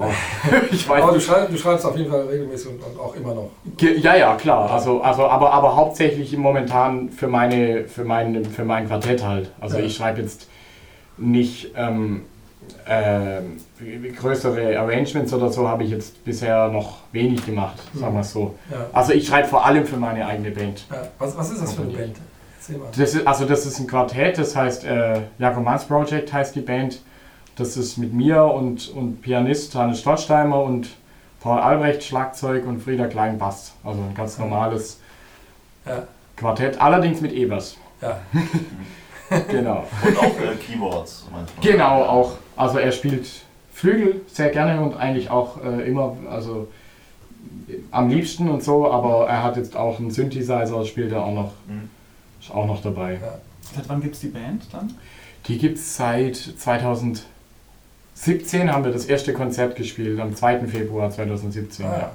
Ja. Aber du schreibst, du schreibst auf jeden Fall regelmäßig und, und auch immer noch. Ja, ja, klar. Also, also, aber, aber hauptsächlich momentan für, meine, für, mein, für mein Quartett halt. Also Ja. ich schreibe jetzt nicht, ähm, äh, größere Arrangements oder so habe ich jetzt bisher noch wenig gemacht, sagen wir es so. Ja. Also ich schreibe vor allem für meine eigene Band. Was, was ist das für eine Band? Das ist, also das ist ein Quartett, das heißt äh, Jacomans Project heißt die Band. Das ist mit mir und, und Pianist Hannes Stolzsteimer und Paul Albrecht Schlagzeug und Frieda Klein Bass. Also ein ganz normales Ja. Quartett, allerdings mit Ebers. Ja. Genau. Und auch äh, Keyboards manchmal. Genau, auch. Also er spielt Flügel sehr gerne und eigentlich auch äh, immer, also am liebsten und so, aber er hat jetzt auch einen Synthesizer, spielt er auch noch, Mhm. ist auch noch dabei. Seit wann gibt es die Band dann? Die gibt es seit 2017 haben wir das erste Konzert gespielt, am 2. Februar 2017. Ah, ja. ja.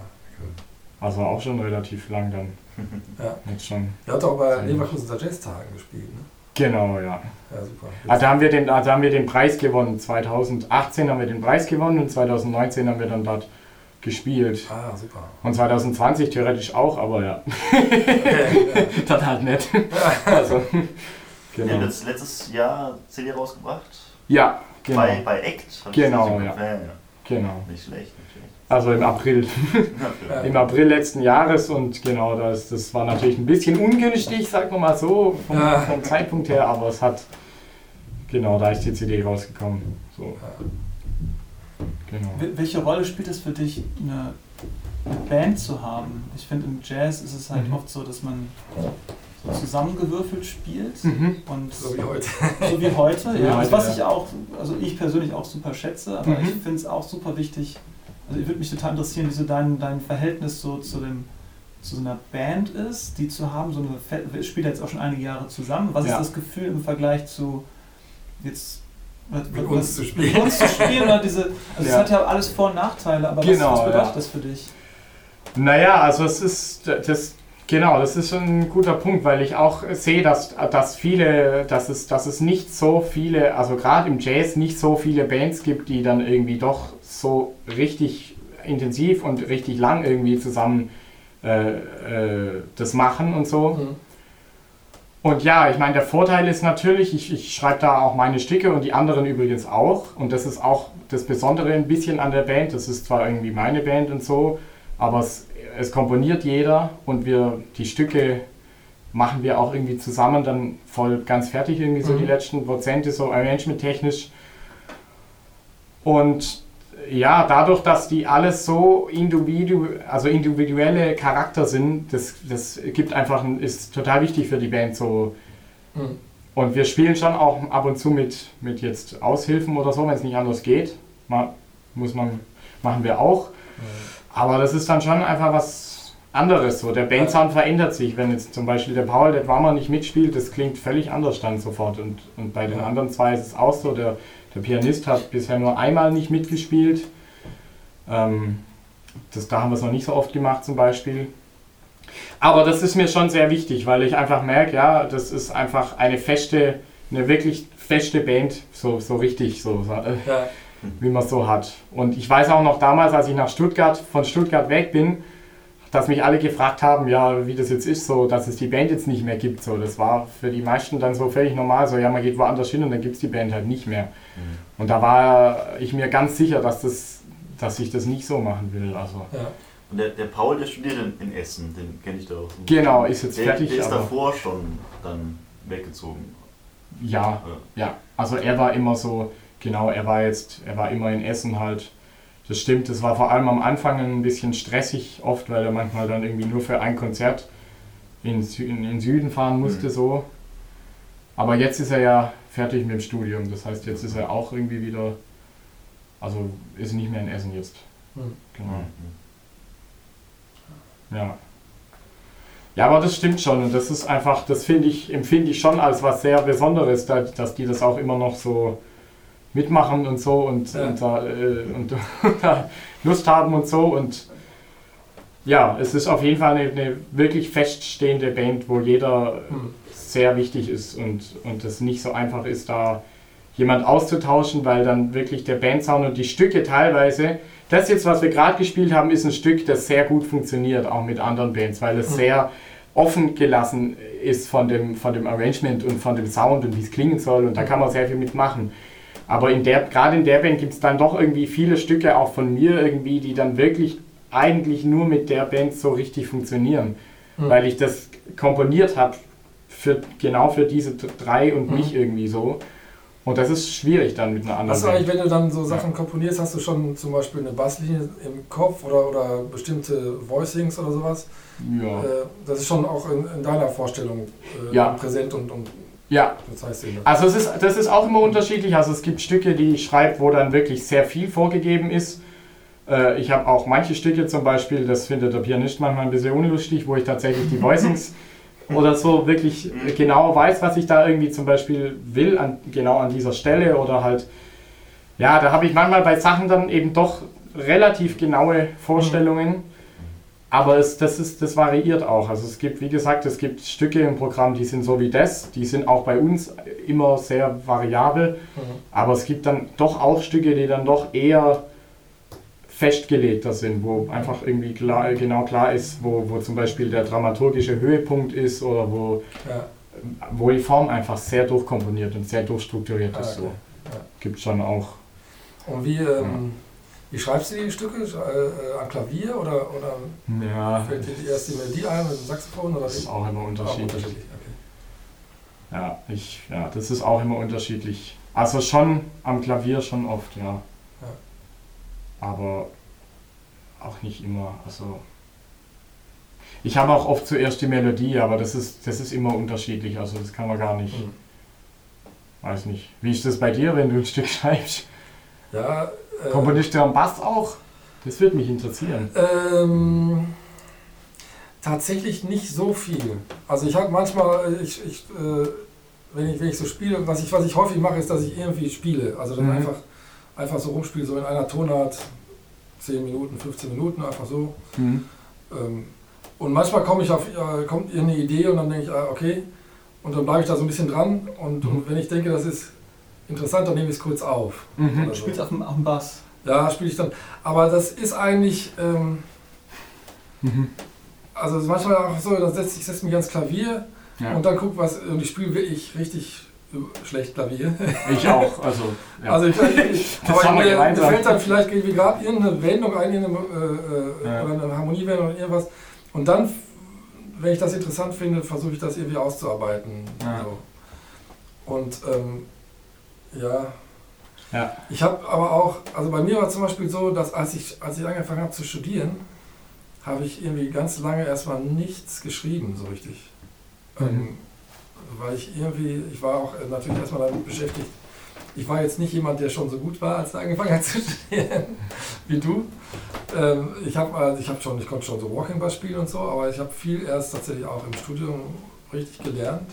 Also auch schon relativ lang dann. Ja. Jetzt schon. Ihr habt auch bei Leverkusener Jazztagen gespielt, ne? Genau, ja. Ja, super. Ah, da, haben wir den, ah, da haben wir den Preis gewonnen. 2018 haben wir den Preis gewonnen und 2019 haben wir dann dort gespielt. Ah, super. Und 2020 theoretisch auch, aber ja, Okay, ja. das halt nicht. Also, Ihr habt genau. jetzt letztes Jahr CD rausgebracht. Ja, genau. Bei, bei Act. Genau, ja. ja, genau. Nicht schlecht, nicht schlecht. Also im April. Im April letzten Jahres und genau, das, das war natürlich ein bisschen ungünstig, sagen wir mal so, vom, vom Zeitpunkt her, aber es hat, genau, da ist die CD rausgekommen. So, genau. Wel- Welche Rolle spielt es für dich, eine, Band zu haben? Ich finde, im Jazz ist es halt Mhm. oft so, dass man zusammengewürfelt spielt Mhm. und So wie heute. so wie heute. Wie Ja, heute, was ja. ich auch, also ich persönlich auch super schätze, aber Mhm. ich finde es auch super wichtig. Also ich würde mich total interessieren, wie so dein, dein Verhältnis so zu dem zu so einer Band ist, die zu haben, so eine spielen jetzt auch schon einige Jahre zusammen. Was Ja. ist das Gefühl im Vergleich zu jetzt was- Mit was- uns zu spielen. Mit uns zu spielen oder diese, also es Ja. hat ja alles Vor- und Nachteile, aber Genau, was, was bedeutet ja. das für dich? Naja, also es ist das genau, das ist ein guter Punkt, weil ich auch sehe, dass, dass viele, dass es, dass es nicht so viele, also gerade im Jazz nicht so viele Bands gibt, die dann irgendwie doch so richtig intensiv und richtig lang irgendwie zusammen äh, äh, das machen und so. Mhm. Und ja, ich meine, der Vorteil ist natürlich, ich, ich schreibe da auch meine Stücke und die anderen übrigens auch. Und das ist auch das Besondere ein bisschen an der Band. Das ist zwar irgendwie meine Band und so, aber es, es komponiert jeder und wir die Stücke machen wir auch irgendwie zusammen dann voll ganz fertig, irgendwie so Mhm. die letzten Prozente, so arrangement-technisch. Und ja, dadurch, dass die alles so individu also individuelle Charakter sind, das, das gibt einfach ein, ist total wichtig für die Band so. Mhm. Und wir spielen schon auch ab und zu mit, mit jetzt Aushilfen oder so, wenn es nicht anders geht. Ma, muss man, machen wir auch. Aber das ist dann schon einfach was anderes. So. Der Bandsound verändert sich. Wenn jetzt zum Beispiel der Paul, der Warmer nicht mitspielt, das klingt völlig anders dann sofort. Und, und bei den anderen zwei ist es auch so. Der, der Pianist hat bisher nur einmal nicht mitgespielt. Ähm, das, da haben wir es noch nicht so oft gemacht zum Beispiel. Aber das ist mir schon sehr wichtig, weil ich einfach merke, ja, das ist einfach eine feste, eine wirklich feste Band, so, so richtig, so, Ja. Wie man es so hat. Und ich weiß auch noch damals, als ich nach Stuttgart, von Stuttgart weg bin, dass mich alle gefragt haben, ja, wie das jetzt ist, so, dass es die Band jetzt nicht mehr gibt. So, das war für die meisten dann so völlig normal, so, ja, man geht woanders hin und dann gibt es die Band halt nicht mehr. Und da war ich mir ganz sicher, dass, das, dass ich das nicht so machen will. Also, Ja. Und der, der Paul, der studiert in, in Essen, den kenne ich da auch. genau, ist jetzt Der, fertig. der ist aber, davor schon dann weggezogen. ja, Ja. Ja, also er war immer so, genau, er war jetzt, er war immer in Essen halt. Das stimmt, das war vor allem am Anfang ein bisschen stressig oft, weil er manchmal dann irgendwie nur für ein Konzert in, Sü in den Süden fahren musste Mhm. so. Aber jetzt ist er ja fertig mit dem Studium, das heißt, jetzt ist er auch irgendwie wieder, also ist nicht mehr in Essen jetzt. Mhm. Genau. Ja. Ja, aber das stimmt schon und das ist einfach, das finde ich, empfinde ich schon als was sehr Besonderes, da- dass die das auch immer noch so mitmachen und so und, Ja. und, da, äh, und da Lust haben und so und ja, es ist auf jeden Fall eine, eine wirklich feststehende Band, wo jeder Mhm. sehr wichtig ist und, und es nicht so einfach ist, da jemand auszutauschen, weil dann wirklich der Bandsound und die Stücke teilweise, das jetzt, was wir gerade gespielt haben, ist ein Stück, das sehr gut funktioniert, auch mit anderen Bands, weil es Mhm. sehr offen gelassen ist von dem, von dem Arrangement und von dem Sound und wie es klingen soll und da kann man sehr viel mitmachen. Aber in der, gerade in der Band gibt es dann doch irgendwie viele Stücke auch von mir irgendwie, die dann wirklich eigentlich nur mit der Band so richtig funktionieren. Mhm. Weil ich das komponiert habe für, genau für diese drei und mhm. mich irgendwie so. Und das ist schwierig dann mit einer anderen. Hast du eigentlich, wenn du dann so Sachen komponierst, hast du schon zum Beispiel eine Basslinie im Kopf oder, oder bestimmte Voicings oder sowas? Ja. Äh, das ist schon auch in, in deiner Vorstellung äh, ja. präsent und, und ja. Das heißt also es ist, das ist auch immer unterschiedlich. Also es gibt Stücke, die ich schreibe, wo dann wirklich sehr viel vorgegeben ist. Äh, ich habe auch manche Stücke zum Beispiel, das findet der Pianist manchmal ein bisschen unlustig, wo ich tatsächlich die Voicings oder so wirklich genau weiß, was ich da irgendwie zum Beispiel will, an, genau an dieser Stelle oder halt, ja, da habe ich manchmal bei Sachen dann eben doch relativ genaue Vorstellungen. Aber es, das, ist, das variiert auch. Also es gibt, wie gesagt, es gibt Stücke im Programm, die sind so wie das, die sind auch bei uns immer sehr variabel. Mhm. Aber es gibt dann doch auch Stücke, die dann doch eher festgelegter sind, wo einfach irgendwie klar, genau klar ist, wo, wo zum Beispiel der dramaturgische Höhepunkt ist oder wo, ja. wo die Form einfach sehr durchkomponiert und sehr durchstrukturiert ist. Ah, okay. So. Ja. Gibt schon auch. Und wie, ähm, wie schreibst du die Stücke? Äh, äh, am Klavier oder, oder ja. fällt dir erst die Melodie ein mit dem Saxophon? Oder das ist auch immer unterschiedlich. Auch unterschiedlich. Okay. Ja, ich, ja, das ist auch immer unterschiedlich. Also schon am Klavier schon oft, ja aber auch nicht immer. Also ich habe auch oft zuerst die Melodie, aber das ist, das ist immer unterschiedlich. Also das kann man gar nicht. Mhm. Weiß nicht. Wie ist das bei dir, wenn du ein Stück schreibst? Ja. Äh, Komponist am Bass auch? Das würde mich interessieren. Ähm, tatsächlich nicht so viel. Also ich habe manchmal, ich, ich, äh, wenn, ich, wenn ich so spiele, was ich, was ich häufig mache, ist, dass ich irgendwie spiele. Also dann mhm. einfach einfach so rumspiele, so in einer Tonart 10 Minuten, 15 Minuten, einfach so. Mhm. Ähm, und manchmal komme ich auf, äh, kommt eine Idee und dann denke ich, ah, okay, und dann bleibe ich da so ein bisschen dran und, mhm. und, wenn ich denke, das ist interessant, dann nehme ich es kurz auf. Mhm. Du spielst auf dem, auf dem Bass? Ja, spiele ich dann. Aber das ist eigentlich, ähm, mhm. also manchmal auch so, dann setze ich setze mich ans Klavier ja. und dann gucke was, und ich spiele wirklich richtig schlecht Klavier. Ich auch, also. Ja. Also ich, ich aber mir, mir fällt dann vielleicht irgendwie gerade irgendeine Wendung ein, eine, äh, ja. oder eine Harmoniewendung oder irgendwas. Und dann, wenn ich das interessant finde, versuche ich das irgendwie auszuarbeiten. Ja. So. Und ähm, ja. ja. Ich habe aber auch, also bei mir war zum Beispiel so, dass als ich, als ich angefangen habe zu studieren, habe ich irgendwie ganz lange erstmal nichts geschrieben, so richtig. Mhm. Ähm, weil ich irgendwie, ich war auch natürlich erstmal damit beschäftigt. Ich war jetzt nicht jemand, der schon so gut war, als er angefangen hat zu studieren, wie du. Ähm, ich habe also ich hab schon, ich konnte schon so Walking Bass spielen und so, aber ich habe viel erst tatsächlich auch im Studium richtig gelernt.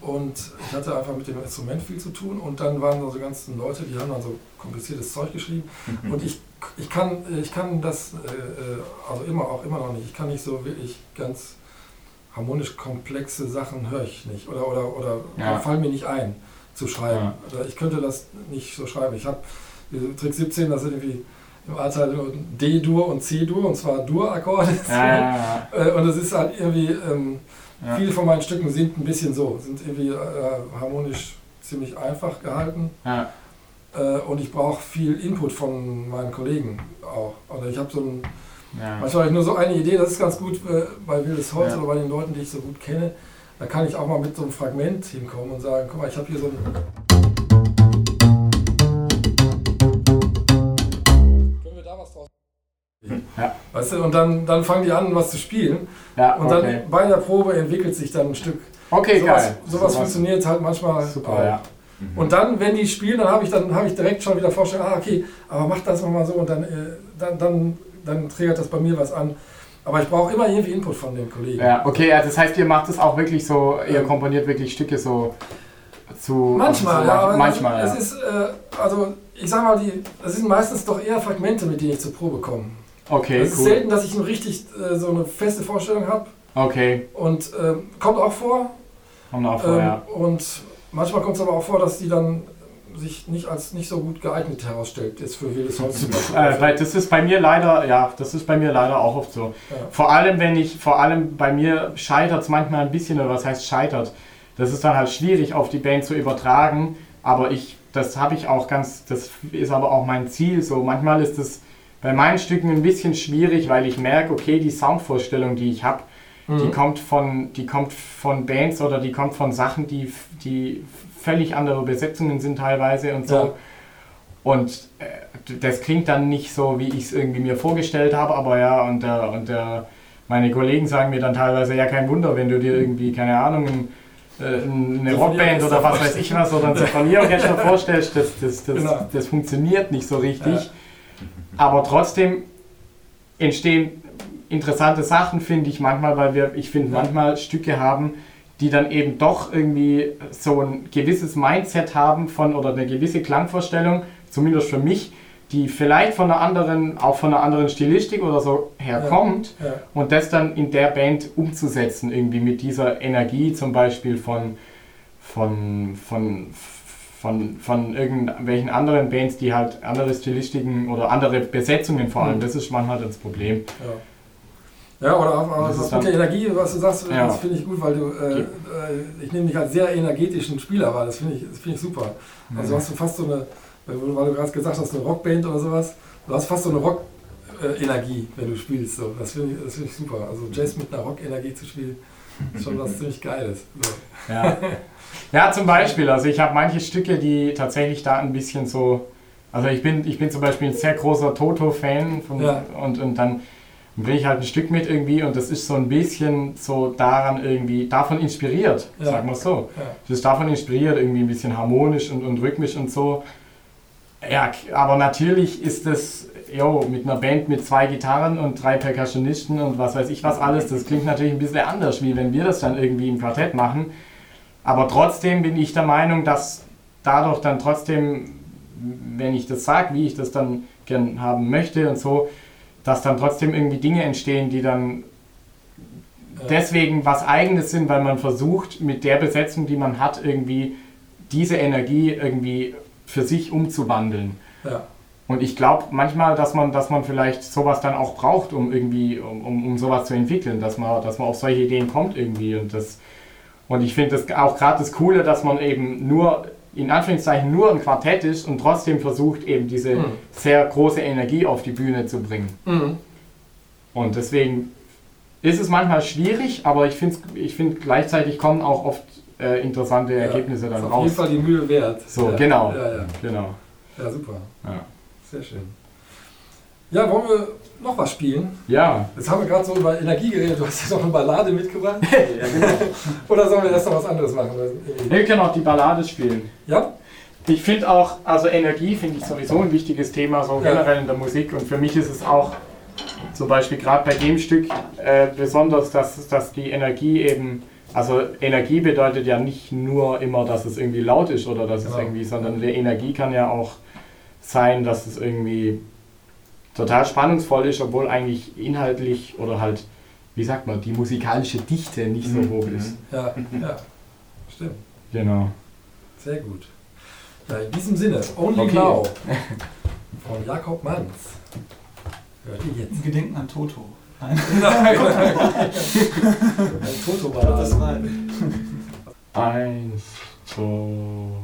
Und ich hatte einfach mit dem Instrument viel zu tun und dann waren da so ganzen Leute, die haben dann so kompliziertes Zeug geschrieben. Mhm. Und ich, ich, kann, ich kann das, äh, äh, also immer auch immer noch nicht, ich kann nicht so wirklich ganz harmonisch komplexe Sachen höre ich nicht oder, oder, oder ja. fallen mir nicht ein zu schreiben. Ja. Ich könnte das nicht so schreiben. Ich habe Trick 17, das sind irgendwie im A-Teil D-Dur und C-Dur und zwar Dur-Akkorde. Ja, äh, und es ist halt irgendwie, ähm, viele von meinen Stücken sind ein bisschen so, sind irgendwie äh, harmonisch ziemlich einfach gehalten. Äh, und ich brauche viel Input von meinen Kollegen auch. Oder ich habe so ein ja. Manchmal habe ich nur so eine Idee, das ist ganz gut äh, bei Wildes Holz ja. oder bei den Leuten, die ich so gut kenne. Da kann ich auch mal mit so einem Fragment hinkommen und sagen, guck mal, ich habe hier so ein... ja. Weißt du, und dann, dann fangen die an, was zu spielen. Ja, und dann okay. bei der Probe entwickelt sich dann ein Stück. Okay, sowas, geil. Sowas so funktioniert halt manchmal. Super, auch. ja. Mhm. Und dann, wenn die spielen, dann habe ich, hab ich direkt schon wieder vorstellen, ah, okay, aber mach das nochmal so und dann, äh, dann, dann dann triggert das bei mir was an. Aber ich brauche immer irgendwie Input von den Kollegen. Ja, okay, ja, das heißt, ihr macht es auch wirklich so, ihr komponiert wirklich Stücke so zu. Manchmal, so, ja. manchmal, es, ja. Es ist, äh, also ich sag mal, die, das sind meistens doch eher Fragmente, mit denen ich zur Probe komme. Okay, Es ist selten, dass ich eine richtig äh, so eine feste Vorstellung habe. Okay. Und äh, kommt auch vor. Kommt auch vor, ähm, ja. Und manchmal kommt es aber auch vor, dass die dann sich nicht als nicht so gut geeignet herausstellt, jetzt für zum Beispiel. Äh, das ist bei mir leider, ja, das ist bei mir leider auch oft so. Ja. Vor allem, wenn ich, vor allem bei mir scheitert es manchmal ein bisschen, oder was heißt scheitert. Das ist dann halt schwierig auf die Band zu übertragen, aber ich das habe ich auch ganz, das ist aber auch mein Ziel. So manchmal ist es bei meinen Stücken ein bisschen schwierig, weil ich merke, okay, die Soundvorstellung, die ich habe, mhm. die kommt von, die kommt von Bands oder die kommt von Sachen, die, die völlig andere Besetzungen sind teilweise und so. Ja. Und äh, das klingt dann nicht so, wie ich es irgendwie mir vorgestellt habe, aber ja, und, der, und der, meine Kollegen sagen mir dann teilweise, ja, kein Wunder, wenn du dir irgendwie, keine Ahnung, äh, eine Rockband oder was weiß ich was oder ein Sinfonieorchester vorstellst, das, das, das, genau. das funktioniert nicht so richtig. Ja. Aber trotzdem entstehen interessante Sachen, finde ich manchmal, weil wir, ich finde, manchmal Stücke haben, die dann eben doch irgendwie so ein gewisses Mindset haben von oder eine gewisse Klangvorstellung, zumindest für mich, die vielleicht von einer anderen, auch von einer anderen Stilistik oder so herkommt ja, ja. und das dann in der Band umzusetzen, irgendwie mit dieser Energie zum Beispiel von, von, von, von, von irgendwelchen anderen Bands, die halt andere Stilistiken oder andere Besetzungen vor allem, mhm. das ist manchmal das Problem. Ja. Ja, oder auch, aber das, mit der Energie, was du sagst, ja. das finde ich gut, weil du, äh, äh, ich nehme dich als sehr energetischen Spieler wahr, das finde ich, find ich super. Also hast du fast so eine, weil du gerade gesagt hast, eine Rockband oder sowas, du hast fast so eine Rock-Energie, wenn du spielst. So. Das finde ich, find ich super. Also Jazz mit einer Rock-Energie zu spielen, schon was ziemlich Geiles. So. Ja. ja, zum Beispiel. Also ich habe manche Stücke, die tatsächlich da ein bisschen so. Also ich bin, ich bin zum Beispiel ein sehr großer Toto-Fan ja. und, und dann bringe ich halt ein Stück mit irgendwie und das ist so ein bisschen so daran irgendwie, davon inspiriert, ja. sagen wir es so. Ja. Das ist davon inspiriert, irgendwie ein bisschen harmonisch und, und rhythmisch und so. Ja, aber natürlich ist das, jo, mit einer Band mit zwei Gitarren und drei Percussionisten und was weiß ich was alles, das klingt natürlich ein bisschen anders, wie wenn wir das dann irgendwie im Quartett machen. Aber trotzdem bin ich der Meinung, dass dadurch dann trotzdem, wenn ich das sage, wie ich das dann gern haben möchte und so, dass dann trotzdem irgendwie Dinge entstehen, die dann deswegen was Eigenes sind, weil man versucht, mit der Besetzung, die man hat, irgendwie diese Energie irgendwie für sich umzuwandeln. Ja. Und ich glaube manchmal, dass man, dass man vielleicht sowas dann auch braucht, um irgendwie, um, um sowas zu entwickeln, dass man, dass man auf solche Ideen kommt irgendwie. Und, das, und ich finde das auch gerade das Coole, dass man eben nur, in Anführungszeichen, nur ein Quartett ist und trotzdem versucht, eben diese mhm. sehr große Energie auf die Bühne zu bringen. Mhm. Und deswegen ist es manchmal schwierig, aber ich finde ich find, gleichzeitig kommen auch oft äh, interessante ja, Ergebnisse dann raus. Auf jeden Fall die Mühe wert. So, ja. genau. Ja, ja. genau. Ja, super. Ja. Sehr schön. Ja, wollen wir noch was spielen? Ja. Jetzt haben wir gerade so über Energie geredet. Du hast ja noch eine Ballade mitgebracht. ja, genau. Oder sollen wir erst noch was anderes machen? Wir können auch die Ballade spielen. Ja. Ich finde auch, also Energie finde ich sowieso ein wichtiges Thema, so ja. generell in der Musik. Und für mich ist es auch zum Beispiel gerade bei dem Stück äh, besonders, dass, dass die Energie eben also Energie bedeutet ja nicht nur immer, dass es irgendwie laut ist oder dass genau. es irgendwie, sondern die Energie kann ja auch sein, dass es irgendwie total spannungsvoll ist, obwohl eigentlich inhaltlich oder halt, wie sagt man, die musikalische Dichte nicht so mhm. hoch ist. Ja, ja, stimmt. Genau. Sehr gut. Ja, in diesem Sinne, Only okay. Now von Jakob Manns. Hört ihr jetzt? Gedenken an Toto. Nein. Ein Toto war das mal. Eins, zwei,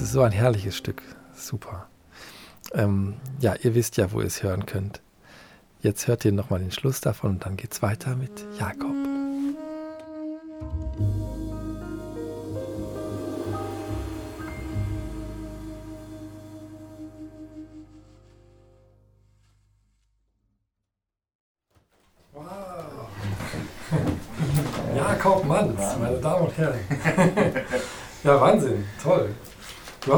ist so ein herrliches Stück. Super. Ähm, ja, ihr wisst ja, wo ihr es hören könnt. Jetzt hört ihr nochmal den Schluss davon und dann geht es weiter mit Jakob.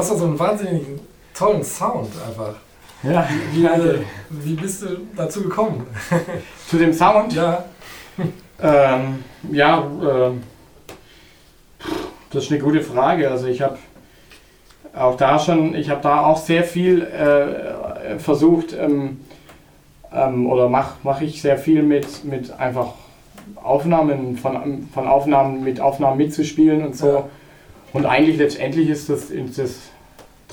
Hast doch so einen wahnsinnigen tollen Sound einfach. Ja, wie, wie bist du dazu gekommen? Zu dem Sound? Ja. Ähm, ja, äh, das ist eine gute Frage. Also ich habe auch da schon, ich habe da auch sehr viel äh, versucht ähm, ähm, oder mache mach ich sehr viel mit, mit einfach Aufnahmen von, von Aufnahmen mit Aufnahmen mitzuspielen und so. Ja. Und eigentlich letztendlich ist das, ist das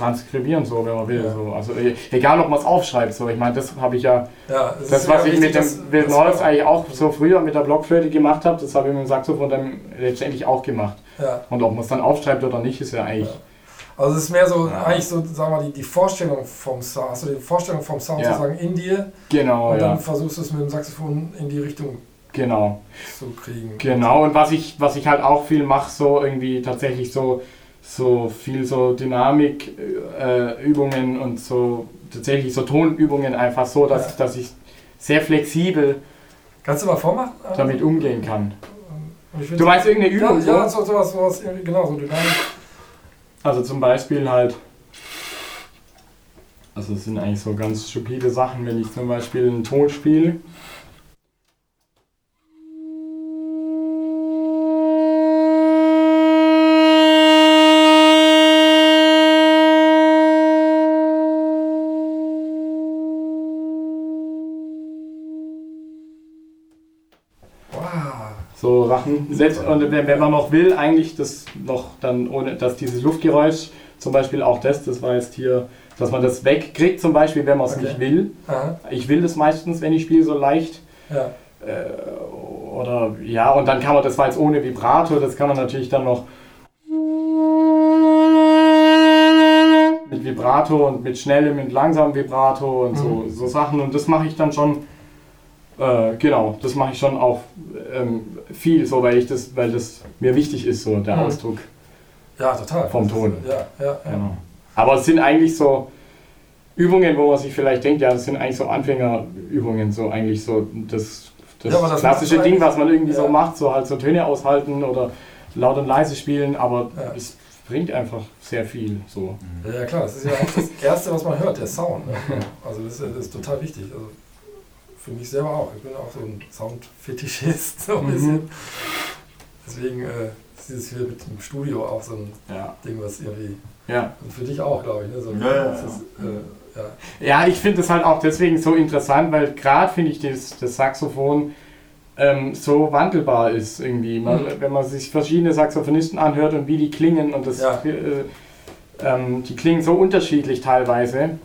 Transkribieren so, wenn man will. Ja. So. Also e- egal, ob man es aufschreibt. So. Ich meine, das habe ich ja, Ja, das ist was ich mit dem Wild Norris eigentlich auch so früher mit der Blockflöte gemacht habe, das habe ich mit dem Saxophon dann letztendlich auch gemacht. Ja. Und ob man es dann aufschreibt oder nicht, ist ja eigentlich. Also es ist mehr so, Ja. eigentlich so, sagen wir mal, die, die Vorstellung vom Sound, also die Vorstellung vom Sound Ja. sozusagen in dir Genau, und ja. dann versuchst du es mit dem Saxophon in die Richtung Genau. zu kriegen. Genau, und was ich, was ich halt auch viel mache, so irgendwie tatsächlich so, so viel so Dynamik-Übungen äh, und so tatsächlich so Tonübungen einfach so, dass, Ja. ich, dass ich sehr flexibel Kannst du mal vormachen? damit umgehen kann. Find- Du meinst irgendeine ja, Übung? ja, so? so, sowas, sowas, genau, so Dynamik. Also zum Beispiel halt, also es sind eigentlich so ganz stupide Sachen, wenn ich zum Beispiel einen Ton spiele. So Sachen. Selbst, und wenn, man noch will, eigentlich das noch dann ohne, dass dieses Luftgeräusch, zum Beispiel auch das, das war jetzt hier, dass man das wegkriegt, zum Beispiel, wenn man es Okay. nicht will. Aha. Ich will das meistens, wenn ich spiele, so leicht. Ja. Äh, oder ja, und dann kann man, das war jetzt ohne Vibrato, das kann man natürlich dann noch mit Vibrato und mit schnellem und langsamem Vibrato und so, so Sachen. Und das mache ich dann schon, äh, genau, das mache ich schon auch ähm, viel, so weil ich das, weil das mir wichtig ist, so der Mhm. Ausdruck. ja, total. Vom ist- Ton. Ja, ja, ja. Genau. Aber es sind eigentlich so Übungen, wo man sich vielleicht denkt, ja, das sind eigentlich so Anfängerübungen, so eigentlich so das, das, Ja, das klassische Ding, was man irgendwie so macht, so halt so Töne aushalten oder laut und leise spielen, aber es bringt einfach sehr viel. So. Ja, ja, klar, das ist ja auch das Erste, was man hört, der Sound. Ne? Also das ist, das ist total wichtig. Also für mich selber auch. Ich bin auch so ein Soundfetischist, so ein Mhm. bisschen. Deswegen äh, ist dieses hier mit dem Studio auch so ein Ja. Ding, was irgendwie, Ja. also für dich auch, glaube ich, ne? So, Ja, ja, das äh, ja. Ich finde das halt auch deswegen so interessant, weil gerade finde ich das, das Saxophon ähm, so wandelbar ist irgendwie. Man, Mhm. Wenn man sich verschiedene Saxophonisten anhört und wie die klingen und das, äh, ähm, die klingen so unterschiedlich teilweise.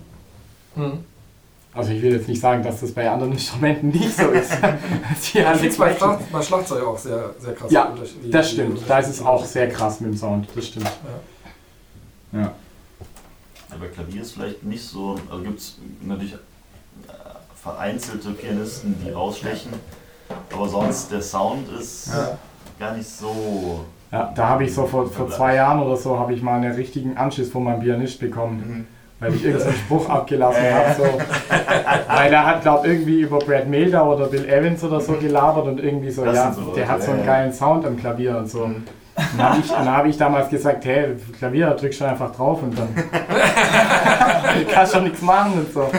Hm. Also ich will jetzt nicht sagen, dass das bei anderen Instrumenten nicht so ist. die bei, Schlag, bei Schlagzeug auch sehr, sehr krass. Ja, die- das stimmt. Da ist es auch sehr krass mit dem Sound. Das stimmt. Ja. Ja, bei Klavier ist vielleicht nicht so, also gibt es natürlich äh, vereinzelte Pianisten, die rausstechen, aber sonst der Sound ist Ja. gar nicht so. Ja, da habe ich so vor, vor zwei Jahren oder so habe ich mal einen richtigen Anschiss von meinem Pianist bekommen. Weil ich irgendeinen Spruch abgelassen habe. So. Weil er hat, glaube irgendwie über Brad Milder oder Bill Evans oder so gelabert und irgendwie so, Das ja, so der hat so einen geilen Sound am Klavier und so. Mhm. Dann habe ich, dann hab ich damals gesagt, hey, Klavier, drückst du einfach drauf und dann kannst du nichts machen und so.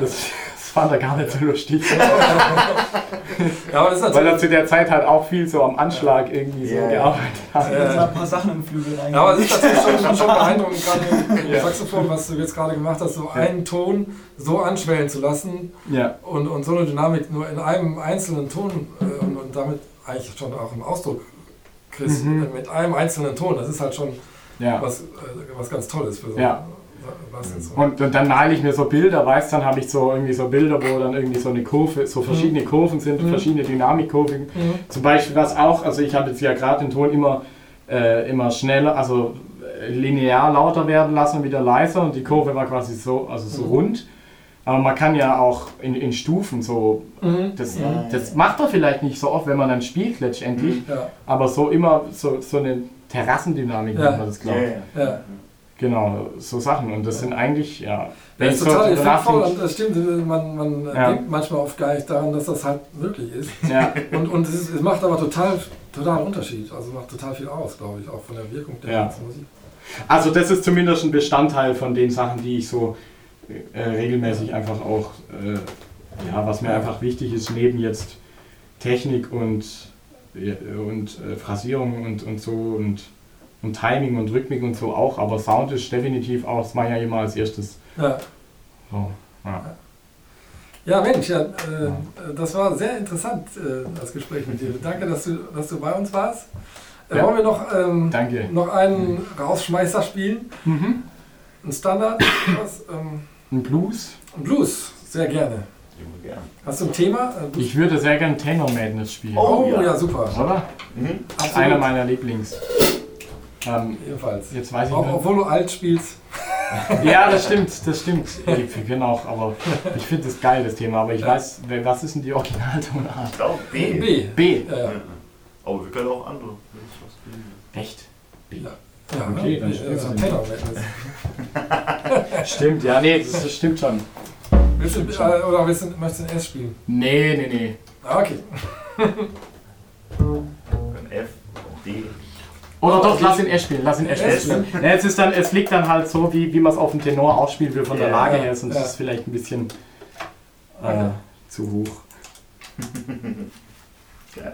Das, das fand er gar nicht so lustig. Ja, aber das ist Weil er zu der Zeit halt auch viel so am Anschlag irgendwie so Ja. gearbeitet hat. Jetzt mal ein paar Sachen im Flügel rein. Ja, aber es ist natürlich schon, schon beeindruckend, gerade im Saxophon, was du jetzt gerade gemacht hast, so einen Ton so anschwellen zu lassen Ja, und, und so eine Dynamik nur in einem einzelnen Ton äh, und, und damit eigentlich schon auch im Ausdruck kriegst, Mhm. äh, mit einem einzelnen Ton, das ist halt schon ja. was, äh, was ganz Tolles für so Ja. Und, und dann male ich mir so Bilder, weißt dann habe ich so irgendwie so Bilder, wo dann irgendwie so eine Kurve, so verschiedene Kurven sind, Mhm. verschiedene Dynamikkurven. Mhm. Zum Beispiel was auch, also ich habe jetzt ja gerade den Ton immer, äh, immer schneller, also äh, linear lauter werden lassen, wieder leiser und die Kurve war quasi so, also so Mhm. rund. Aber man kann ja auch in, in Stufen so, Mhm. das, Ja. das macht man vielleicht nicht so oft, wenn man dann spielt letztendlich, Ja, aber so immer so, so eine Terrassendynamik Ja. nennt man das, Ja, ja. ja. Genau, so Sachen. Und das sind eigentlich, ja. Das ist so total drüber effektvoll und das stimmt, man, man Ja. denkt manchmal oft gar nicht daran, dass das halt möglich ist. Ja, Und, und es, ist, es macht aber total, total Unterschied, also macht total viel aus, glaube ich, auch von der Wirkung der Ja. ganzen Musik. also das ist zumindest ein Bestandteil von den Sachen, die ich so äh, regelmäßig einfach auch, äh, ja, was mir einfach wichtig ist, neben jetzt Technik und, äh, und äh, Phrasierung und, und so und, und Timing und Rhythmik und so auch, aber Sound ist definitiv auch, das mache ich ja immer als erstes. Ja. So, ja. Ja, Mensch, ja, äh, das war sehr interessant, äh, das Gespräch mit dir. Danke, dass du, dass du bei uns warst. Äh, Ja. Wollen wir noch, ähm, Danke. noch einen Rausschmeißer spielen? Mhm. Ein Standard? Was? Ähm, Ein Blues? ein Blues, sehr gerne. Gern. Hast du ein Thema? Äh? Ich würde sehr gerne Tenor Madness spielen. oh, Oh, ja. ja. super. Oder? Mhm. Einer meiner Lieblings. Ähm, Ebenfalls. jetzt weiß ich Auch, nicht. obwohl du alt spielst. Ja, das stimmt, das stimmt. Wir können auch, aber ich finde das geil, das Thema. Aber ich Ja. weiß, was ist denn die Originaltonart? Ich glaube B. B. B. Ja, ja. Ja. Aber wir können auch andere. Echt? B. ja Okay, ne? dann Ja, spielst du ein den. Tenor Stimmt, ja, nee, das, das stimmt schon. willst du, äh, Oder willst du, möchtest du ein S spielen? Nee, nee, nee. Ah, okay. Wir können F, D. Oder doch, lass ihn S spielen, lass ihn S spielen. Ja, es, ist dann, es liegt dann halt so, wie, wie man es auf dem Tenor ausspielen will, von der Lage her, sonst ja. ist es vielleicht ein bisschen äh, zu hoch. Geil.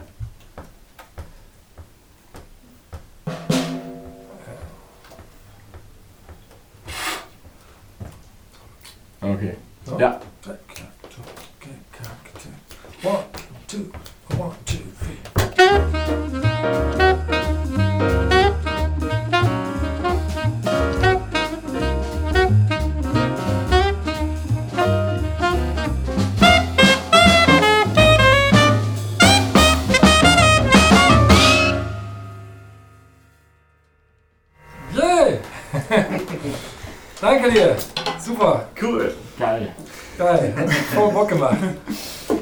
Okay. So. Ja. Danke dir. Super. Cool. Geil. Geil, hat voll Bock gemacht.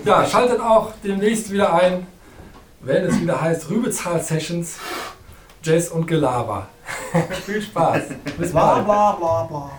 Ja, schaltet auch demnächst wieder ein, wenn es wieder heißt Rübezahl Sessions, Jazz und Gelaber. Viel Spaß. Bis Bla bald. bla bla bla.